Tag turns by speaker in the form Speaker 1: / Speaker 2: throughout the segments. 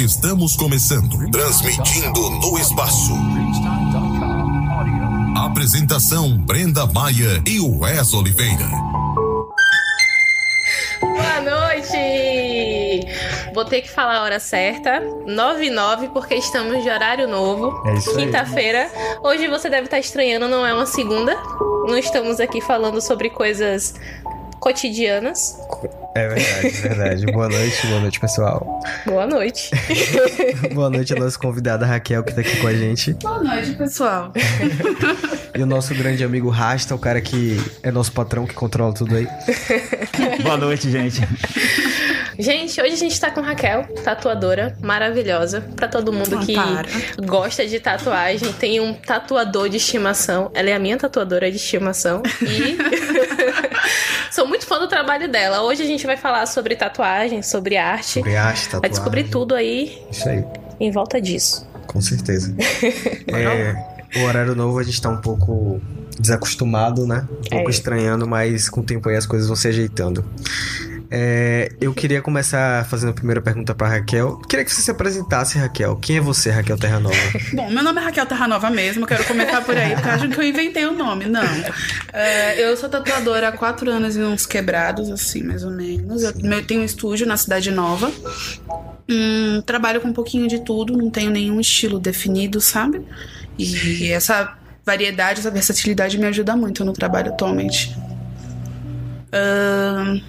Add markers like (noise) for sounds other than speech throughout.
Speaker 1: Estamos começando, transmitindo no espaço. Apresentação Brenda Maia e Wes Oliveira.
Speaker 2: Boa noite! Vou ter que falar a hora certa, 9 e 9, porque estamos de horário novo.
Speaker 3: É isso aí.
Speaker 2: Quinta-feira. Hoje você deve estar estranhando, não é uma segunda. Não estamos aqui falando sobre coisas cotidianas.
Speaker 3: É verdade, é verdade. Boa noite, boa noite, pessoal.
Speaker 2: Boa noite. (laughs)
Speaker 3: boa noite a nossa convidada Raquel, que tá aqui com a gente.
Speaker 4: Boa noite, pessoal. (laughs)
Speaker 3: E o nosso grande amigo Rasta, o cara que é nosso patrão, que controla tudo aí. (laughs)
Speaker 5: Boa noite, gente.
Speaker 2: Gente, hoje a gente tá com Raquel, tatuadora maravilhosa. Pra todo mundo
Speaker 4: Ah,
Speaker 2: que
Speaker 4: para.
Speaker 2: gosta de tatuagem, tem um tatuador de estimação. Ela é a minha tatuadora de estimação. E sou muito fã do trabalho dela. Hoje a gente vai falar sobre tatuagem, sobre arte.
Speaker 3: Sobre arte,
Speaker 2: Vai
Speaker 3: tatuagem.
Speaker 2: descobrir tudo aí
Speaker 3: Isso aí,
Speaker 2: em volta disso.
Speaker 3: com certeza. (laughs) é, o horário novo a gente tá um pouco desacostumado, né? Um pouco
Speaker 2: É.
Speaker 3: estranhando, mas com o tempo aí as coisas vão se ajeitando. É, eu queria começar fazendo a primeira pergunta pra Raquel. Queria que você se apresentasse, Raquel. Quem é você, Raquel Terra Nova? (laughs)
Speaker 4: Bom, meu nome é Raquel Terranova mesmo, quero comentar por aí, porque acham que eu inventei o nome. Não. É, eu sou tatuadora há quatro anos e uns quebrados, assim, mais ou menos. Eu eu tenho um estúdio na Cidade Nova. Hum, trabalho com um pouquinho de tudo, não tenho nenhum estilo definido, sabe? E essa variedade, essa versatilidade me ajuda muito no trabalho atualmente. Hum,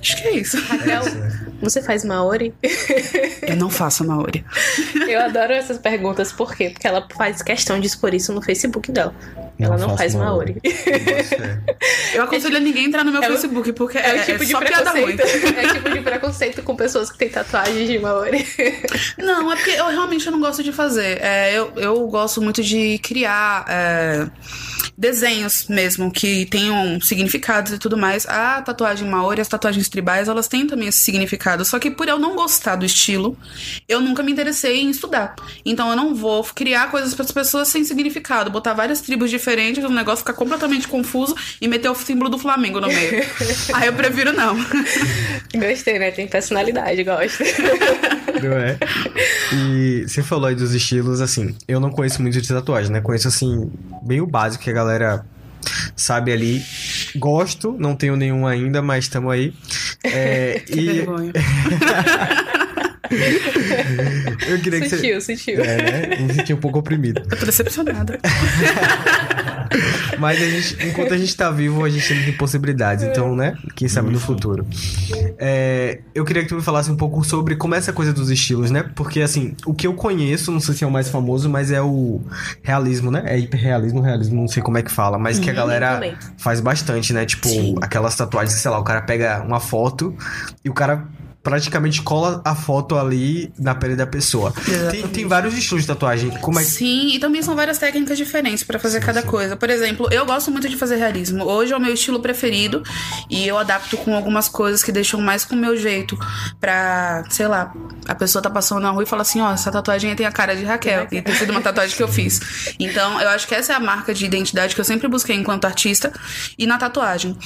Speaker 4: acho que é isso.
Speaker 2: Raquel, você faz Maori? (laughs)
Speaker 4: Eu não faço Maori.
Speaker 2: Eu adoro essas perguntas, por quê? Porque ela faz questão de expor isso no Facebook dela. Ela não, faz Maori.
Speaker 4: Eu aconselho a ninguém entrar no meu
Speaker 2: É
Speaker 4: Facebook, porque
Speaker 2: É
Speaker 4: é,
Speaker 2: o tipo
Speaker 4: é
Speaker 2: de
Speaker 4: só piada ruim.
Speaker 2: preconceito. (laughs) É tipo de preconceito com pessoas que têm tatuagens de Maori.
Speaker 4: Não, é porque eu realmente não gosto de fazer. É, eu, eu gosto muito de criar é, desenhos mesmo, que tenham significados e tudo mais. A tatuagem maori, as tatuagens tribais, elas têm também esse significado. Só que por eu não gostar do estilo, eu nunca me interessei em estudar. Então eu não vou criar coisas para as pessoas sem significado, botar várias tribos diferentes, o negócio ficar completamente confuso e meter o símbolo do Flamengo no meio. (laughs) Aí eu prefiro não.
Speaker 2: Gostei, né? Tem personalidade, gosto. (laughs)
Speaker 3: Não é? E você falou aí dos estilos, assim, eu não conheço muito de tatuagem, né? Conheço, assim, bem o básico que a galera sabe ali. Gosto, não tenho nenhum ainda, mas estamos aí. É, (laughs)
Speaker 4: Que
Speaker 3: e
Speaker 4: vergonha. (laughs)
Speaker 3: eu queria que você...
Speaker 2: Sutil.
Speaker 3: É, né? Me senti um pouco oprimido.
Speaker 4: Eu tô decepcionada. (laughs)
Speaker 3: Mas a gente, enquanto a gente tá vivo, a gente tem possibilidades. Então, né? Quem sabe no futuro. É, eu queria que tu me falasse um pouco sobre como é essa coisa dos estilos, né? Porque, assim, o que eu conheço, não sei se é o mais famoso, mas é o realismo, né? É hiperrealismo, realismo, não sei como é que fala. Mas que a galera
Speaker 2: também.
Speaker 3: faz bastante, né? Tipo,
Speaker 4: Sim.
Speaker 3: aquelas tatuagens, sei lá, o cara pega uma foto e o cara praticamente cola a foto ali na pele da pessoa. Tem,
Speaker 4: Exatamente.
Speaker 3: tem vários estilos de tatuagem. Como é que...
Speaker 4: Sim, e também são várias técnicas diferentes pra fazer cada coisa. Por exemplo, eu gosto muito de fazer realismo. Hoje é o meu estilo preferido e eu adapto com algumas coisas que deixam mais com o meu jeito. Pra, sei lá, a pessoa tá passando na rua e fala assim: ó, essa tatuagem aí tem a cara de Raquel. E tem sido uma tatuagem que eu fiz. Então, eu acho que essa é a marca de identidade que eu sempre busquei enquanto artista e na tatuagem.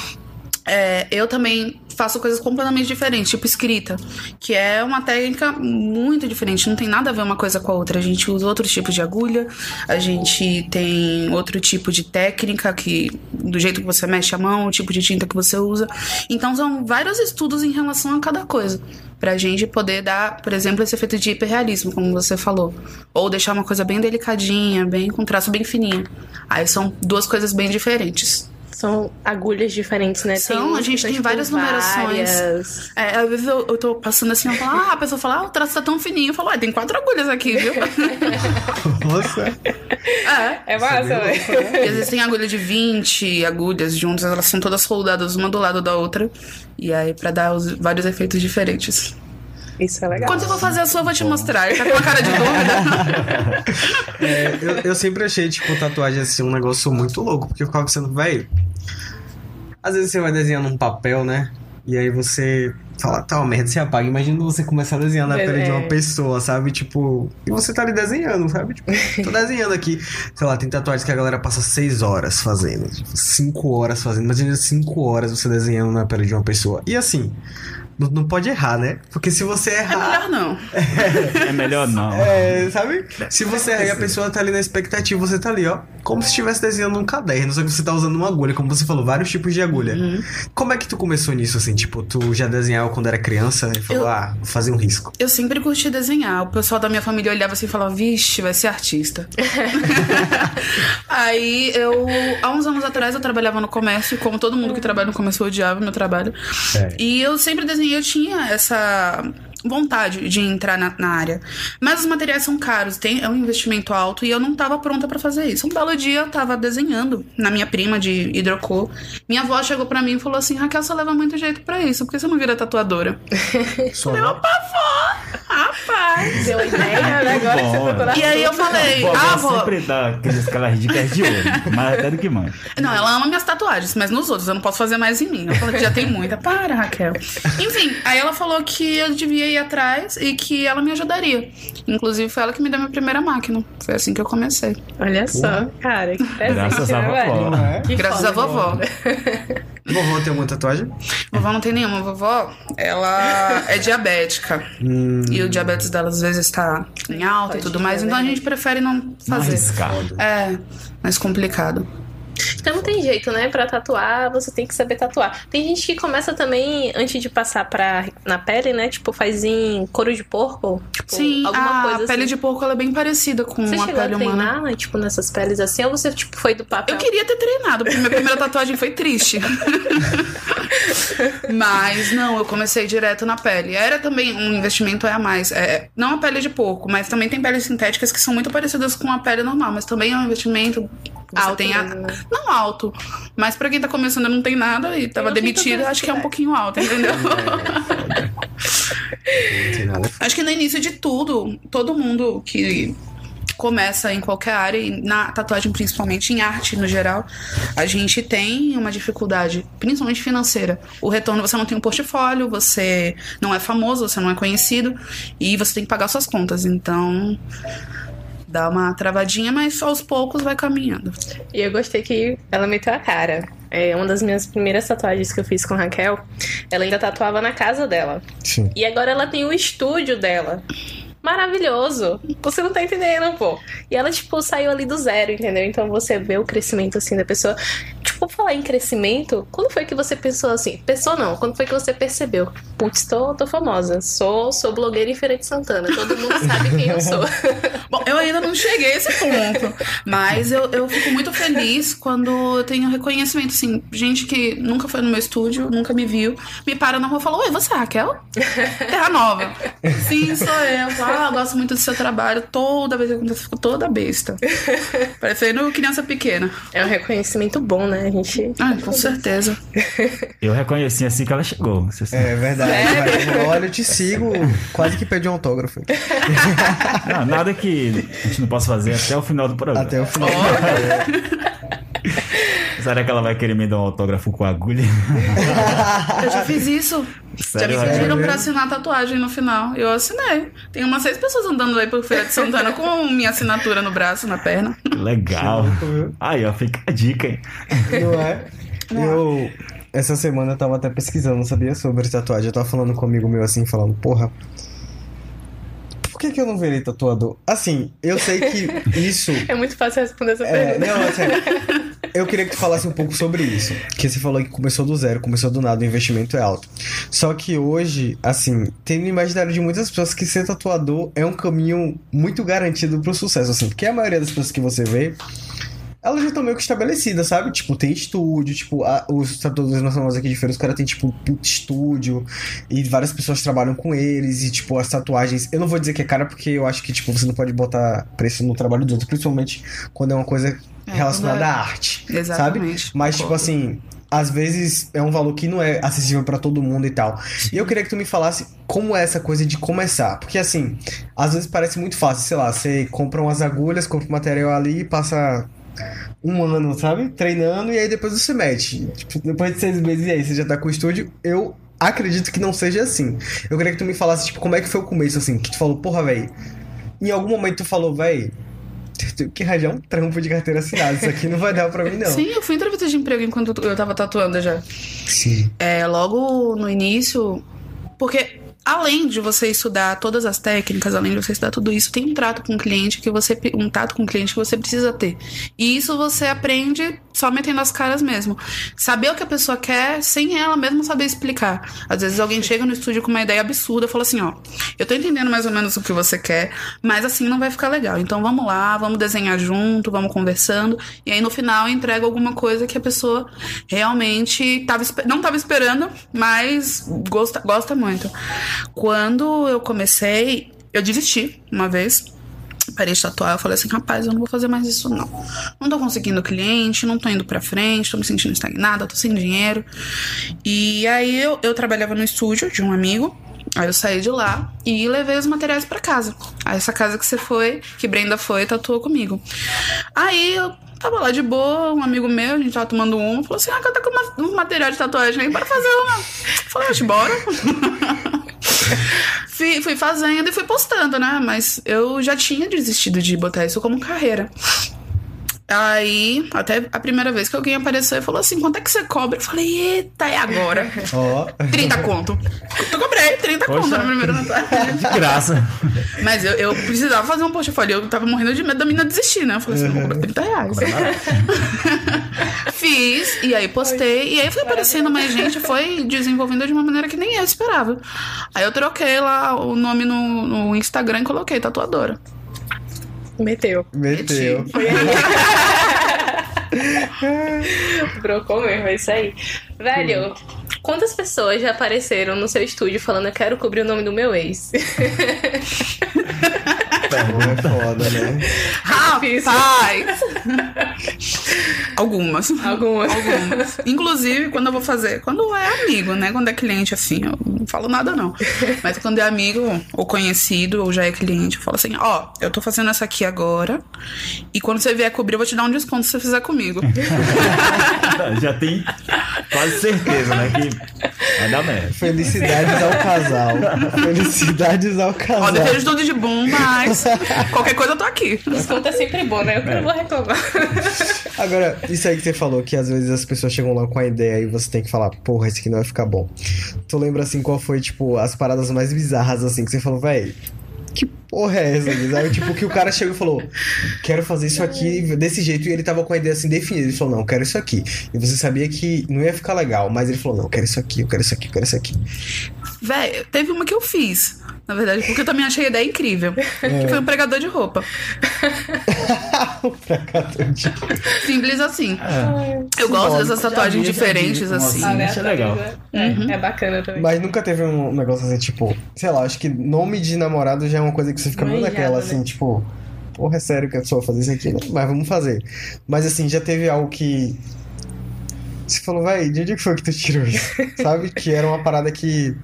Speaker 4: É, eu também faço coisas completamente diferentes, tipo escrita, que é uma técnica muito diferente, não tem nada a ver uma coisa com a outra. A gente usa outro tipo de agulha, a gente tem outro tipo de técnica, que do jeito que você mexe a mão, o tipo de tinta que você usa. Então são vários estudos em relação a cada coisa. Pra gente poder dar, por exemplo, esse efeito de hiperrealismo, como você falou. Ou deixar uma coisa bem delicadinha, bem com traço bem fininho. Aí são duas coisas bem diferentes.
Speaker 2: São agulhas diferentes, né?
Speaker 4: São, a gente tem
Speaker 2: tipo,
Speaker 4: várias numerações.
Speaker 2: várias.
Speaker 4: É, às vezes eu, eu tô passando assim, eu falo, ah, a pessoa fala, ah, o traço tá tão fininho. Eu falo, ah, tem quatro agulhas aqui, viu? (laughs)
Speaker 3: Nossa!
Speaker 4: é.
Speaker 2: É massa, velho.
Speaker 4: E às vezes tem agulha de 20 agulhas juntas, elas são todas soldadas uma do lado da outra. E aí, pra dar os vários efeitos diferentes.
Speaker 2: Isso é legal.
Speaker 4: Quando eu for fazer a sua, eu vou te mostrar. Tá com uma cara de dúvida? (laughs)
Speaker 3: É, eu, eu sempre achei, tipo, tatuagem assim, um negócio muito louco, porque eu ficava pensando, velho. Às vezes você vai desenhando um papel, né? E aí você fala, tá, uma merda, você apaga. Imagina você começar a desenhar na
Speaker 2: É.
Speaker 3: pele de uma pessoa, sabe? Tipo, e você tá ali desenhando, sabe? Tipo, tô desenhando aqui. Sei lá, tem tatuagens que a galera passa seis horas fazendo, tipo, cinco horas fazendo. Imagina cinco horas você desenhando na pele de uma pessoa. E assim, não, não pode errar, né? Porque se você
Speaker 4: É
Speaker 3: errar.
Speaker 4: melhor não. (laughs)
Speaker 5: É melhor não.
Speaker 3: É, sabe? Se você errar e a pessoa tá ali na expectativa, você tá ali, ó, como se estivesse desenhando um caderno, só que você tá usando uma agulha, como você falou, vários tipos de agulha.
Speaker 4: Uhum.
Speaker 3: Como é que tu começou nisso, assim? Tipo, tu já desenhava quando era criança e falou,
Speaker 4: Eu-
Speaker 3: ah, vou fazer um risco.
Speaker 4: Eu sempre curti desenhar. O pessoal da minha família olhava assim e falava, vixe, vai ser artista. (laughs) Aí eu, há uns anos atrás, eu trabalhava no comércio, como todo mundo que trabalha no comércio eu odiava meu trabalho.
Speaker 3: É.
Speaker 4: E eu sempre desenhei, eu tinha essa vontade de entrar na, na área. Mas os materiais são caros, tem, é um investimento alto e eu não tava pronta pra fazer isso. Um belo dia eu tava desenhando na minha prima de hidrocor. Minha avó chegou pra mim e falou assim: Raquel, você leva muito jeito pra isso, por que você não vira tatuadora? (laughs)
Speaker 3: Só não.
Speaker 4: Rapaz!
Speaker 2: Deu ideia, né? Agora
Speaker 5: bom,
Speaker 2: você
Speaker 4: E aí eu falei,
Speaker 5: Vó,
Speaker 4: ah,
Speaker 5: vó
Speaker 4: vó.
Speaker 5: sempre dá aquelas, dicas de ouro, mais até do que mãe.
Speaker 4: Não, ela ama minhas tatuagens, mas nos outros eu não posso fazer mais em mim. Eu falei que já tem muita. Para, Raquel. Enfim, aí ela falou que eu devia ir atrás e que ela me ajudaria. Inclusive, foi ela que me deu minha primeira máquina. Foi assim que eu comecei.
Speaker 2: Olha só, cara, que presente,
Speaker 5: Graças à
Speaker 2: né,
Speaker 5: vovó.
Speaker 3: é?
Speaker 4: Graças à
Speaker 2: foda.
Speaker 4: vovó. (laughs)
Speaker 3: Vovó tem alguma tatuagem?
Speaker 4: Vovó não tem nenhuma. Vovó, ela é diabética.
Speaker 3: Hum,
Speaker 4: E o diabetes dela às vezes tá em alta e
Speaker 2: Pode
Speaker 4: tudo
Speaker 2: ser,
Speaker 4: mais. Então a
Speaker 2: né?
Speaker 4: gente prefere não fazer.
Speaker 5: arriscar.
Speaker 4: É, mais complicado.
Speaker 2: Então não tem jeito, né? Pra tatuar, você tem que saber tatuar. Tem gente que começa também, antes de passar pra, na pele, né? Tipo, faz em couro de porco. Tipo,
Speaker 4: Sim,
Speaker 2: alguma
Speaker 4: a
Speaker 2: coisa
Speaker 4: pele
Speaker 2: assim.
Speaker 4: de porco ela é bem parecida com
Speaker 2: Você
Speaker 4: a
Speaker 2: chegou a
Speaker 4: pele humana.
Speaker 2: treinar, né, tipo, nessas peles assim? Ou você, tipo, foi do papel?
Speaker 4: Eu queria ter treinado, porque minha primeira tatuagem foi triste. (laughs) mas não, eu comecei direto na pele. Era também um investimento é a mais. É, não a pele de porco, mas também tem peles sintéticas que são muito parecidas com a pele normal, mas também é um investimento. Você
Speaker 2: Alto
Speaker 4: tem a-
Speaker 2: né?
Speaker 4: Não alto, mas pra quem tá começando e não tem nada e tava
Speaker 2: tanta
Speaker 4: acho que é um pouquinho alto, entendeu?
Speaker 3: não tem nada.
Speaker 4: Acho que no início de tudo, todo mundo que começa em qualquer área, e na tatuagem principalmente, em arte no geral, a gente tem uma dificuldade, principalmente financeira. O retorno, você não tem um portfólio, você não é famoso, você não é conhecido, e você tem que pagar suas contas. Então, dá uma travadinha, mas aos poucos vai caminhando.
Speaker 2: E eu gostei que ela meteu a cara. É uma das minhas primeiras tatuagens que eu fiz com a Raquel. Ela ainda tatuava na casa dela.
Speaker 3: Sim.
Speaker 2: E agora ela tem o estúdio dela. Maravilhoso. Você não tá entendendo, pô. E ela, tipo, saiu ali do zero, entendeu? Então você vê o crescimento, assim, da pessoa. Tipo, falar em crescimento, quando foi que você pensou assim? Pensou não, quando foi que você percebeu? Putz, tô, tô famosa. Sou, sou blogueira em Feira de Santana. Todo mundo (laughs) sabe quem eu sou.
Speaker 4: Bom, eu ainda não cheguei a esse ponto, mas eu, eu fico muito feliz quando eu tenho reconhecimento, assim, gente que nunca foi no meu estúdio, nunca me viu, me para na rua e fala, oi, você é Raquel? Terra Nova. Sim, sou eu. Ah, eu gosto muito do seu trabalho. Toda vez que acontece, eu fico toda besta. Parecendo criança pequena.
Speaker 2: É um reconhecimento bom, né? A gente.
Speaker 4: Ah, com certeza. (laughs)
Speaker 5: Eu reconheci assim que ela chegou.
Speaker 3: É verdade. Mas, olha, eu te sigo. Quase que pedi um autógrafo. (laughs)
Speaker 5: Não, nada que a gente não possa fazer até o final do programa.
Speaker 3: Até o final.
Speaker 5: Será que ela vai querer me dar um autógrafo com agulha?
Speaker 4: Eu já fiz isso.
Speaker 5: Sério,
Speaker 4: já me pediram pra assinar tatuagem no final. Eu assinei. Tem umas seis pessoas andando aí por Feira de Santana com (laughs) minha assinatura no braço, na perna.
Speaker 5: Legal. Aí, ó, fica a dica, hein?
Speaker 3: Não é? (laughs) Eu. Essa semana eu tava até pesquisando, sabia? Sobre tatuagem. Eu tava falando com um amigo meu assim, falando, porra. Por que, que eu não virei tatuador? Assim, eu sei que (laughs) isso.
Speaker 2: É muito fácil responder essa
Speaker 3: É,
Speaker 2: pergunta.
Speaker 3: não, é sério. Eu queria que tu falasse um pouco sobre isso. Que você falou que começou do zero, começou do nada, o investimento é alto. Só que hoje, assim, tem no imaginário de muitas pessoas que ser tatuador é um caminho muito garantido pro sucesso, assim. Porque a maioria das pessoas que você vê, elas já estão meio que estabelecidas, sabe? Tipo, tem estúdio, tipo, a- os tatuadores famosos aqui de feira, os caras têm, tipo, estúdio, e várias pessoas trabalham com eles, e, tipo, as tatuagens. Eu não vou dizer que é cara, porque eu acho que, tipo, você não pode botar preço no trabalho dos outros, principalmente quando é uma coisa
Speaker 4: É,
Speaker 3: relacionada à arte.
Speaker 4: Exatamente.
Speaker 3: Sabe? Mas, tipo assim, às vezes é um valor que não é acessível pra todo mundo e tal. E eu queria que tu me falasse como é essa coisa de começar. Porque, assim, às vezes parece muito fácil, sei lá, você compra umas agulhas, compra o material ali e passa um ano, sabe? Treinando e aí depois você mete. Tipo, depois de seis meses e aí você já tá com o estúdio, eu acredito que não seja assim. Eu queria que tu me falasse, tipo, como é que foi o começo, assim, que tu falou, porra, velho. Em algum momento tu falou, velho, tenho que arranjar um trampo de carteira assinada. Isso aqui não vai dar pra mim, não.
Speaker 4: Sim, eu fui em entrevista de emprego enquanto eu tava tatuando já.
Speaker 3: Sim.
Speaker 4: É, logo no início, porque além de você estudar todas as técnicas, além de você estudar tudo isso, tem um trato com o cliente que você um tato com o cliente que você precisa ter. E isso você aprende só metendo as caras mesmo. Saber o que a pessoa quer sem ela mesma saber explicar. Às vezes alguém chega no estúdio com uma ideia absurda fala assim, ó, eu tô entendendo mais ou menos o que você quer, mas assim não vai ficar legal. Então vamos lá, vamos desenhar junto, vamos conversando e aí no final entrega alguma coisa que a pessoa realmente tava, não tava esperando, mas gosta, gosta muito. Quando eu comecei, eu desisti uma vez. Parei de tatuar, eu falei assim, rapaz, eu não vou fazer mais isso não. Não tô conseguindo cliente, não tô indo pra frente, tô me sentindo estagnada, tô sem dinheiro. E aí eu, eu trabalhava no estúdio de um amigo, Aí eu saí de lá e levei os materiais para casa. Aí essa casa que você foi, que Brenda foi, tatuou comigo. Aí eu tava lá de boa, um amigo meu, a gente tava tomando um, falou assim: Ah, tá com uma, um material de tatuagem aí para fazer uma. Falei, oxe, bora. (laughs) (laughs) fui, fui fazendo e fui postando, né? Mas eu já tinha desistido de botar isso como carreira. Aí, até a primeira vez que alguém apareceu e falou assim: quanto é que você cobra? Eu falei, eita, é agora.
Speaker 3: Ó.
Speaker 4: 30 conto. Eu cobrei 30
Speaker 5: Poxa.
Speaker 4: conto na primeira tatuagem.
Speaker 5: De graça.
Speaker 4: Mas eu, eu precisava fazer um post. Eu falei, eu tava morrendo de medo da menina desistir, né? Eu falei assim, vou cobrar 30 reais. (laughs) Fiz, e aí postei, e aí foi aparecendo mais gente, foi desenvolvendo de uma maneira que nem eu esperava. Aí eu troquei lá o nome no, no Instagram e coloquei tatuadora.
Speaker 2: Meteu.
Speaker 3: Meteu. (laughs)
Speaker 2: Brocou mesmo, é isso aí. Velho, quantas pessoas já apareceram no seu estúdio falando eu quero cobrir o nome do meu ex? (laughs)
Speaker 3: É foda, né?
Speaker 4: Rapaz! Algumas.
Speaker 2: Algumas.
Speaker 4: Algumas. Inclusive, quando eu vou fazer. Quando é amigo, né? Quando é cliente, assim, eu não falo nada, não. Mas quando é amigo, ou conhecido, ou já é cliente, eu falo assim: ó, eu tô fazendo essa aqui agora. E quando você vier cobrir, eu vou te dar um desconto se você fizer comigo. (laughs)
Speaker 5: Já tem quase certeza, né? Que vai dar merda.
Speaker 3: Felicidades ao casal. Felicidades ao
Speaker 4: ó,
Speaker 3: casal.
Speaker 4: desejo tudo de bom, mas (laughs) qualquer coisa eu tô aqui.
Speaker 2: Desconto é sempre bom, né? Eu que não vou reclamar. (laughs)
Speaker 3: Agora, isso aí que você falou, que às vezes as pessoas chegam lá com a ideia e você tem que falar, porra, esse aqui não vai ficar bom. Tu lembra, assim, qual foi, tipo, as paradas mais bizarras, assim, que você falou, véi, que porra é essa? aqui?" Sabe? Tipo, que o cara chegou e falou, quero fazer isso aqui desse jeito, e ele tava com a ideia, assim, definida. Ele falou, não, eu quero isso aqui. E você sabia que não ia ficar legal, mas ele falou, não, eu quero isso aqui, eu quero isso aqui, eu quero isso aqui.
Speaker 4: Véi, teve uma que eu fiz, na verdade, porque eu também achei a ideia incrível. Que foi um pregador de roupa.
Speaker 3: Pra cá, tadinho.
Speaker 4: Simples assim. Eu gosto dessas tatuagens
Speaker 5: vi,
Speaker 4: diferentes, assim.
Speaker 5: Isso é legal.
Speaker 2: É,
Speaker 4: Uhum.
Speaker 2: é bacana também.
Speaker 3: Mas nunca teve um negócio assim, tipo, sei lá, acho que nome de namorado já é uma coisa que você fica meio naquela,
Speaker 2: né?
Speaker 3: assim, tipo, porra, é sério que a pessoa vai fazer isso aqui, né? Mas vamos fazer. Mas assim, já teve algo que. Você falou, vai, de onde que foi que tu tirou isso? (laughs) Sabe? Que era uma parada que.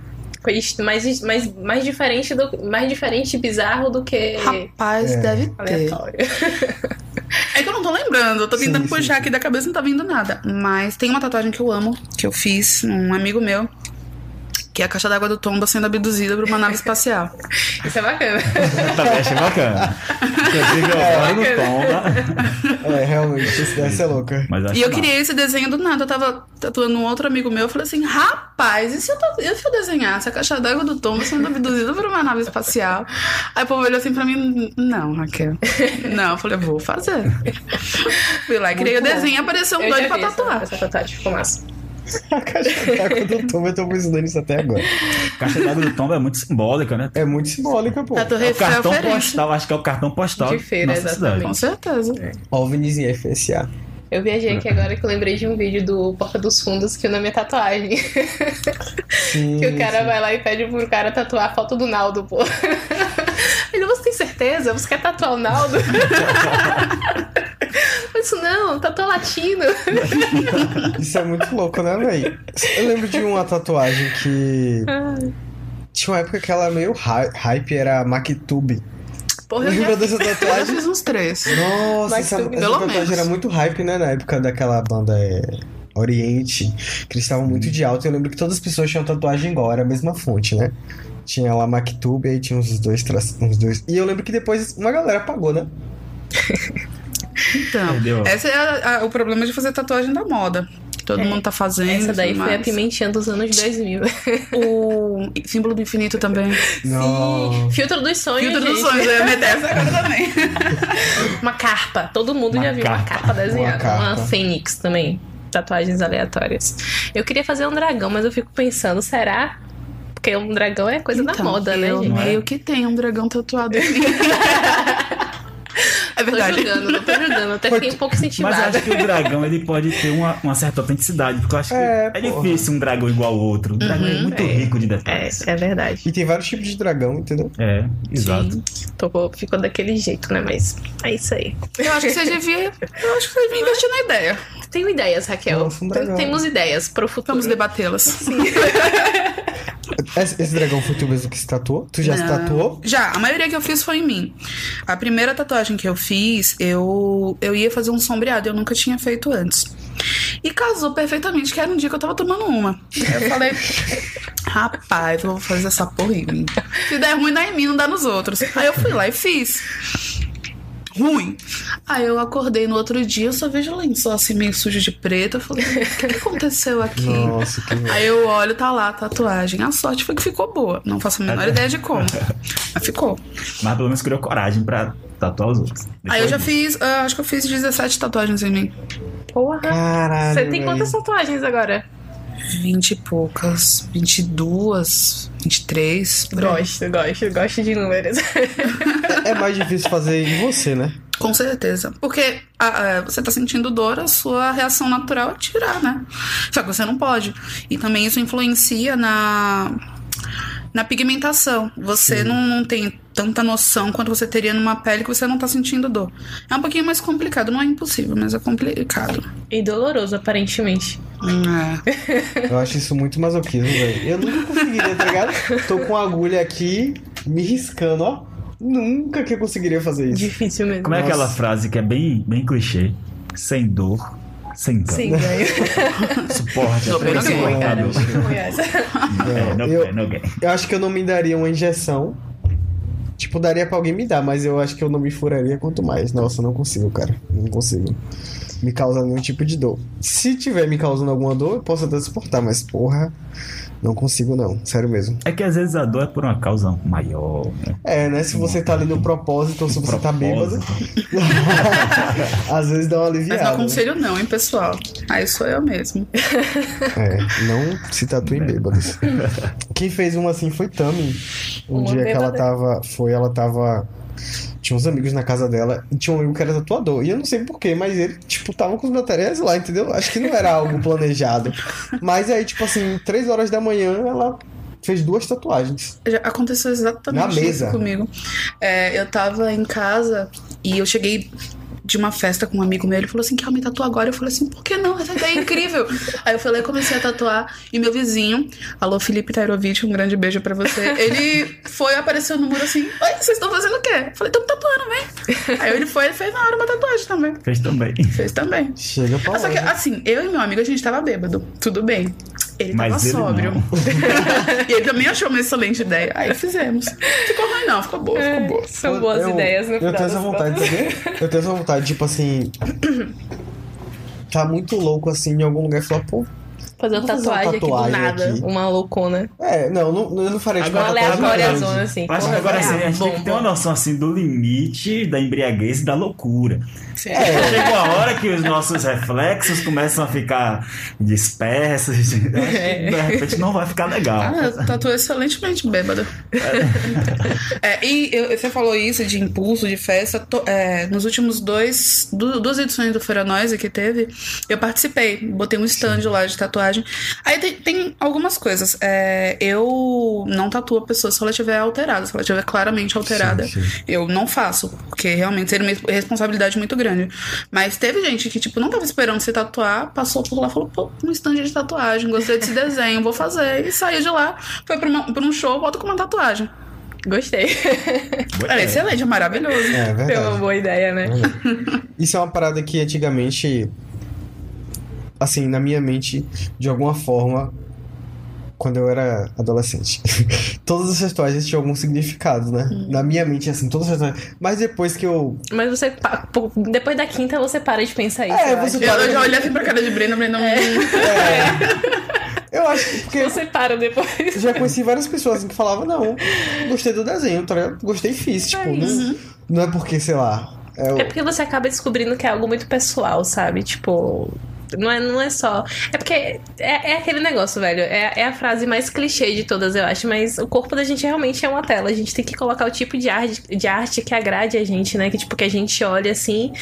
Speaker 2: Mais, mais, mais diferente do mais diferente e bizarro do que
Speaker 4: Rapaz,
Speaker 3: É.
Speaker 4: deve ter.
Speaker 2: aleatório.
Speaker 4: É que eu não tô lembrando, eu tô tentando
Speaker 3: Sim,
Speaker 4: puxar
Speaker 3: sim.
Speaker 4: aqui da cabeça e não tá vindo nada. Mas tem uma tatuagem que eu amo, que eu fiz num amigo meu, que é a caixa d'água do Tomba sendo abduzida por uma nave espacial. (laughs)
Speaker 2: Isso é bacana.
Speaker 5: Também achei bacana. Inclusive, eu no Tomba.
Speaker 3: É, realmente, isso deve ser louca.
Speaker 4: E eu criei esse desenho do nada. Eu tava tatuando um outro amigo meu. Eu falei assim: rapaz, e se eu, tatu- e se eu desenhasse a caixa d'água do Tom sendo abduzida por uma nave espacial? Aí o povo olhou assim pra mim: não, Raquel. Não, eu falei: vou fazer. Fui lá e criei o desenho e apareceu um
Speaker 2: Eu
Speaker 4: doido pra tatuar.
Speaker 2: essa tatuagem, ficou massa. (laughs)
Speaker 3: A caixa d'água do Tom, eu tô precisando isso até agora.
Speaker 5: A caixa d'água do Tomba é muito simbólica, né?
Speaker 3: É muito simbólica, pô.
Speaker 4: A Torre
Speaker 5: É o
Speaker 4: Eiffel
Speaker 5: cartão postal, acho que é o cartão postal
Speaker 2: De feira,
Speaker 5: da nossa cidade.
Speaker 4: Com certeza.
Speaker 3: Ó, o Vinizinho FSA.
Speaker 2: Eu viajei aqui agora que eu lembrei de um vídeo do Porta dos Fundos que o nome é tatuagem.
Speaker 3: Sim, (laughs)
Speaker 2: que o cara
Speaker 3: sim.
Speaker 2: vai lá e pede pro cara tatuar a foto do Naldo, pô. (laughs) Ele, você tem certeza? Você quer tatuar o Naldo? (laughs) Eu disse, não, tatua latino.
Speaker 3: Isso é muito louco, né, véi? Eu lembro de uma tatuagem que. Tinha uma época que ela era meio hy- hype, era a Mactube.
Speaker 2: Porra, eu já
Speaker 3: Lembra dessa (laughs)
Speaker 4: Eu
Speaker 3: tatuagem?
Speaker 4: fiz uns três.
Speaker 3: Nossa,
Speaker 2: Mas
Speaker 3: essa, essa
Speaker 4: pelo
Speaker 3: tatuagem
Speaker 4: menos.
Speaker 3: era muito hype, né? Na época daquela banda é, Oriente, que eles estavam muito de alta. Eu lembro que todas as pessoas tinham tatuagem igual, era a mesma fonte, né? Tinha lá Mactube, aí tinha uns dois, tra... uns dois. E eu lembro que depois uma galera pagou, né? (laughs)
Speaker 4: Então,
Speaker 5: Entendeu?
Speaker 4: esse é a- a- o problema de fazer tatuagem da moda. Que todo
Speaker 2: É.
Speaker 4: mundo tá fazendo.
Speaker 2: Essa daí foi a
Speaker 4: mais.
Speaker 2: pimentinha dos anos 2000.
Speaker 4: O símbolo do infinito também.
Speaker 3: Não.
Speaker 2: Filtro dos sonhos,
Speaker 4: Filtro dos
Speaker 2: gente.
Speaker 4: sonhos, eu ia meter essa agora também. (laughs)
Speaker 2: Uma carpa. Todo mundo
Speaker 5: Uma
Speaker 2: já viu uma
Speaker 5: carpa.
Speaker 2: carpa desenhada.
Speaker 3: Uma
Speaker 2: Uma,
Speaker 3: carpa.
Speaker 2: fênix também. Tatuagens aleatórias. Eu queria fazer um dragão, mas eu fico pensando, será? Porque um dragão é coisa da
Speaker 4: Então,
Speaker 2: moda, né,
Speaker 4: eu
Speaker 2: gente?
Speaker 4: meio que tenho um dragão tatuado em mim. (laughs) é
Speaker 2: Tô
Speaker 4: verdade.
Speaker 2: julgando, não tô julgando. Até fiquei um pouco
Speaker 5: Mas eu
Speaker 2: incentivada.
Speaker 5: acho que o dragão ele pode ter uma, uma certa autenticidade, porque eu acho que
Speaker 3: É,
Speaker 5: é, difícil um dragão igual ao outro. O dragão é muito
Speaker 2: é.
Speaker 5: rico de
Speaker 2: É,
Speaker 5: detalhes.
Speaker 2: é verdade.
Speaker 3: E tem vários tipos de dragão, entendeu?
Speaker 5: É, exato.
Speaker 2: Sim. Tocou, ficou daquele jeito, né? Mas é isso aí.
Speaker 4: Eu acho que você devia. Eu acho que você devia investir na ideia.
Speaker 2: Tenho ideias, Raquel.
Speaker 3: Nossa, um.
Speaker 2: Temos ideias pro futuro.
Speaker 4: Vamos debatê-las. (laughs)
Speaker 3: Esse, esse dragão foi tu mesmo que se tatuou? Tu já se
Speaker 4: Não.
Speaker 3: tatuou?
Speaker 4: Já, a maioria que eu fiz foi em mim. A primeira tatuagem que eu fiz, eu, eu ia fazer um sombreado, eu nunca tinha feito antes. E casou perfeitamente, que era um dia que eu tava tomando uma. Eu falei, (laughs) rapaz, eu vou fazer essa porra em mim. Se der ruim, dá em mim, não dá nos outros. Aí eu fui lá e fiz. Ruim. Aí eu acordei no outro dia, eu só vejo lençol assim meio sujo de preto. Eu falei, o que, que aconteceu aqui?
Speaker 3: Nossa, que
Speaker 4: Aí eu olho, tá lá a tatuagem. A sorte foi que ficou boa. Não faço a menor ideia de como. Mas ficou.
Speaker 5: Mas pelo menos criou coragem pra tatuar os outros.
Speaker 4: Aí eu já fiz, ah, acho que eu fiz 17 tatuagens em mim.
Speaker 2: Porra.
Speaker 3: Caralho.
Speaker 2: Você tem quantas tatuagens agora?
Speaker 4: 20 e poucas. 22, 23. por aí.
Speaker 2: Gosto, gosto, gosto de números.
Speaker 3: É, é mais difícil fazer em você, né?
Speaker 4: Com certeza. Porque ah, ah, você tá sentindo dor, a sua reação natural é tirar, né? Só que você não pode. E também isso influencia na. Na pigmentação. Você não, não tem tanta noção quanto você teria numa pele que você não tá sentindo dor. É um pouquinho mais complicado. Não é impossível, mas é complicado.
Speaker 2: E doloroso, aparentemente.
Speaker 4: É. (laughs)
Speaker 3: Eu acho isso muito masoquismo, velho. Eu nunca conseguiria, tá ligado? Tô com a agulha aqui, me riscando, ó. Nunca que eu conseguiria fazer isso.
Speaker 2: Difícil mesmo.
Speaker 5: Como é
Speaker 3: Nossa.
Speaker 5: aquela frase que é bem, bem clichê? Sem dor, sem dano.
Speaker 2: Sim, ganho. (laughs)
Speaker 5: Suporte,
Speaker 4: Não.
Speaker 2: Cara, essa.
Speaker 5: É, no
Speaker 3: eu,
Speaker 5: no
Speaker 3: eu acho que eu não me daria uma injeção. Tipo, daria pra alguém me dar, mas eu acho que eu não me furaria quanto mais. Nossa, eu não consigo, cara. Não consigo. Me causa nenhum tipo de dor. Se tiver me causando alguma dor, eu posso até suportar, mas porra, não consigo não. Sério mesmo.
Speaker 5: É que às vezes a dor é por uma causa maior. Né?
Speaker 3: É, né? Se você tá ali no propósito ou se você tá bêbado, (laughs) às vezes dá uma
Speaker 4: Mas
Speaker 3: aliviada.
Speaker 4: não
Speaker 3: né?
Speaker 4: aconselho não, hein, pessoal. Aí sou eu mesmo.
Speaker 3: É, não se tatuem bêbados. Quem fez uma assim foi Tami. Um
Speaker 2: Uma
Speaker 3: dia que ela
Speaker 2: bêbada.
Speaker 3: tava. Foi, ela tava. Tinha uns amigos na casa dela e tinha um amigo que era tatuador. E eu não sei porquê, mas ele, tipo, tava com os materiais lá, entendeu? Acho que não era algo planejado. (laughs) Mas aí, tipo assim, três horas da manhã, ela fez duas tatuagens.
Speaker 4: Já aconteceu exatamente
Speaker 3: Na mesa.
Speaker 4: isso comigo. É, eu tava em casa e eu cheguei de uma festa com um amigo meu. Ele falou assim: Quer me tatuar agora? Eu falei assim: Por que não? Essa ideia é incrível. (laughs) Aí eu falei: Comecei a tatuar. E meu vizinho, alô Felipe Tairovich, um grande beijo pra você. Ele foi, apareceu no muro assim: Oi, vocês estão fazendo o quê? Eu falei: Estamos tatuando, vem. Aí ele foi, ele fez na hora uma tatuagem também.
Speaker 5: Fez também.
Speaker 4: Fez também.
Speaker 3: Chega pra
Speaker 4: Só que,
Speaker 3: lá.
Speaker 4: assim, eu e meu amigo, a gente tava bêbado. Tudo bem. Ele
Speaker 5: Mas
Speaker 4: tava
Speaker 5: ele
Speaker 4: sóbrio. (laughs) e ele também achou uma excelente ideia. Aí fizemos. Ficou ruim, não, ficou boa, ficou boa.
Speaker 2: São boas
Speaker 3: eu,
Speaker 2: ideias, no
Speaker 3: Eu tenho essa vontade,
Speaker 2: contas.
Speaker 3: sabe? Eu tenho essa vontade, tipo assim. (coughs) Tá muito louco assim em algum lugar e falar, pô.
Speaker 2: Fazer uma
Speaker 3: Vou fazer uma
Speaker 2: tatuagem, aqui do
Speaker 3: tatuagem
Speaker 2: nada.
Speaker 3: aqui.
Speaker 2: Uma loucona.
Speaker 3: É, não, não eu não farei tipo
Speaker 2: Uma
Speaker 3: uma tatuagem
Speaker 2: aleatória
Speaker 3: grande.
Speaker 2: zona, assim.
Speaker 5: Acho que agora assim, a gente
Speaker 2: bom,
Speaker 5: tem que ter uma noção assim do limite da embriaguez e da loucura.
Speaker 3: É.
Speaker 5: Chegou a hora que os nossos reflexos começam a ficar dispersos. (laughs) De repente não vai ficar legal.
Speaker 4: Ah, tatuou excelentemente bêbada. (laughs) É, e você falou isso de impulso, de festa. to- é, nos últimos dois, du- duas edições do Feira Noise que teve, eu participei. Botei um stand lá de tatuagem. Aí tem, tem algumas coisas. É, eu não tatuo a pessoa se ela estiver alterada, se ela estiver claramente alterada.
Speaker 3: Sim, sim.
Speaker 4: Eu não faço, porque realmente seria uma responsabilidade muito grande. Mas teve gente que, tipo, não tava esperando se tatuar, passou por lá e falou, pô, um stand de tatuagem, gostei desse desenho, vou fazer. E saiu de lá, foi pra, uma- pra um show, volta com uma tatuagem.
Speaker 2: Gostei.
Speaker 4: Era excelente, é maravilhoso.
Speaker 3: É
Speaker 2: Foi uma
Speaker 3: verdade.
Speaker 2: boa ideia, né?
Speaker 3: Isso é uma parada que antigamente, assim, na minha mente, de alguma forma, quando eu era adolescente. (laughs) todas essas tatuagens tinham algum significado, né? Na minha mente, assim, todas as tatuagens. Mas depois que eu.
Speaker 2: Mas você, depois da quinta, você para de pensar isso.
Speaker 3: É,
Speaker 2: eu
Speaker 3: você para-
Speaker 4: Eu já olhei assim pra cara de Brenda, Brenda. hum,
Speaker 3: Eu acho que porque.
Speaker 2: Você para depois.
Speaker 3: Eu já conheci várias pessoas assim, que falavam, não, gostei do desenho, tá? Gostei e fiz. Tipo, não, não é porque, sei lá. É, o-
Speaker 2: É porque você acaba descobrindo que é algo muito pessoal, sabe? Tipo. Não é, não é só. É porque é, é aquele negócio, velho. É, é a frase mais clichê de todas, eu acho. Mas o corpo da gente realmente é uma tela. A gente tem que colocar o tipo de arte, de arte que agrade a gente, né? Que, tipo, que a gente olha assim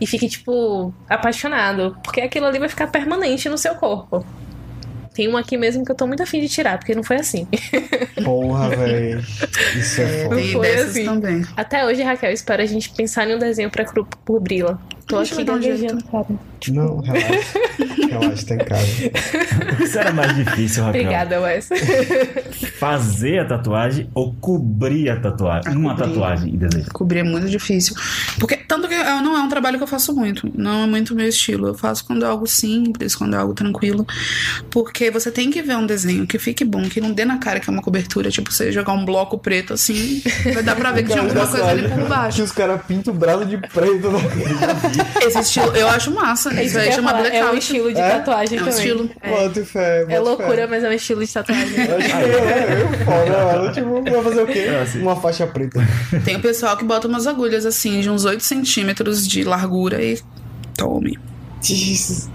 Speaker 2: e fique, tipo, apaixonado. Porque aquilo ali vai ficar permanente no seu corpo. Tem um aqui mesmo que eu tô muito afim de tirar, porque não foi assim. (laughs)
Speaker 3: Porra, velho. Isso é, foda.
Speaker 4: Tem
Speaker 2: Foi assim.
Speaker 4: também.
Speaker 2: Até hoje, Raquel, espero a gente pensar em um desenho pra cru- cobri-la. Tô
Speaker 4: Deixa eu
Speaker 2: aqui
Speaker 4: um
Speaker 2: gaguejando, cara.
Speaker 3: Não, relaxa. relaxa, tá em casa. (laughs)
Speaker 5: Isso era mais difícil, Raquel.
Speaker 2: Obrigada, Wes. (laughs)
Speaker 5: Fazer a tatuagem ou cobrir a tatuagem? Uma
Speaker 4: cobrir.
Speaker 5: tatuagem em desejo.
Speaker 4: Cobrir é muito difícil. Porque, tanto que eu- não é um trabalho que eu faço muito. Não é muito meu estilo. Eu faço quando é algo simples, quando é algo tranquilo. Porque você tem que ver um desenho que fique bom, que não dê na cara que é uma cobertura. Tipo, você jogar um bloco preto assim, vai dar pra ver que tinha alguma coisa ali por
Speaker 3: Que
Speaker 4: baixo.
Speaker 3: os caras pintam o braço de preto. (laughs)
Speaker 4: Esse (laughs) estilo, eu acho massa.
Speaker 2: É
Speaker 4: Isso aí
Speaker 2: eu
Speaker 4: chama
Speaker 2: falar, É um
Speaker 4: blackout.
Speaker 2: estilo de
Speaker 3: É?
Speaker 2: tatuagem
Speaker 4: É um
Speaker 2: também.
Speaker 4: estilo.
Speaker 2: É,
Speaker 3: Boto fé,
Speaker 2: É
Speaker 3: boto
Speaker 2: loucura,
Speaker 3: fé.
Speaker 2: mas é um estilo de tatuagem. (laughs)
Speaker 3: Eu acho que é, é, eu foda, mano. Tipo, vai fazer o quê?
Speaker 5: É, assim.
Speaker 3: Uma faixa preta.
Speaker 4: Tem o pessoal que bota umas agulhas assim, de uns 8 centímetros de largura e tome.
Speaker 3: Jesus.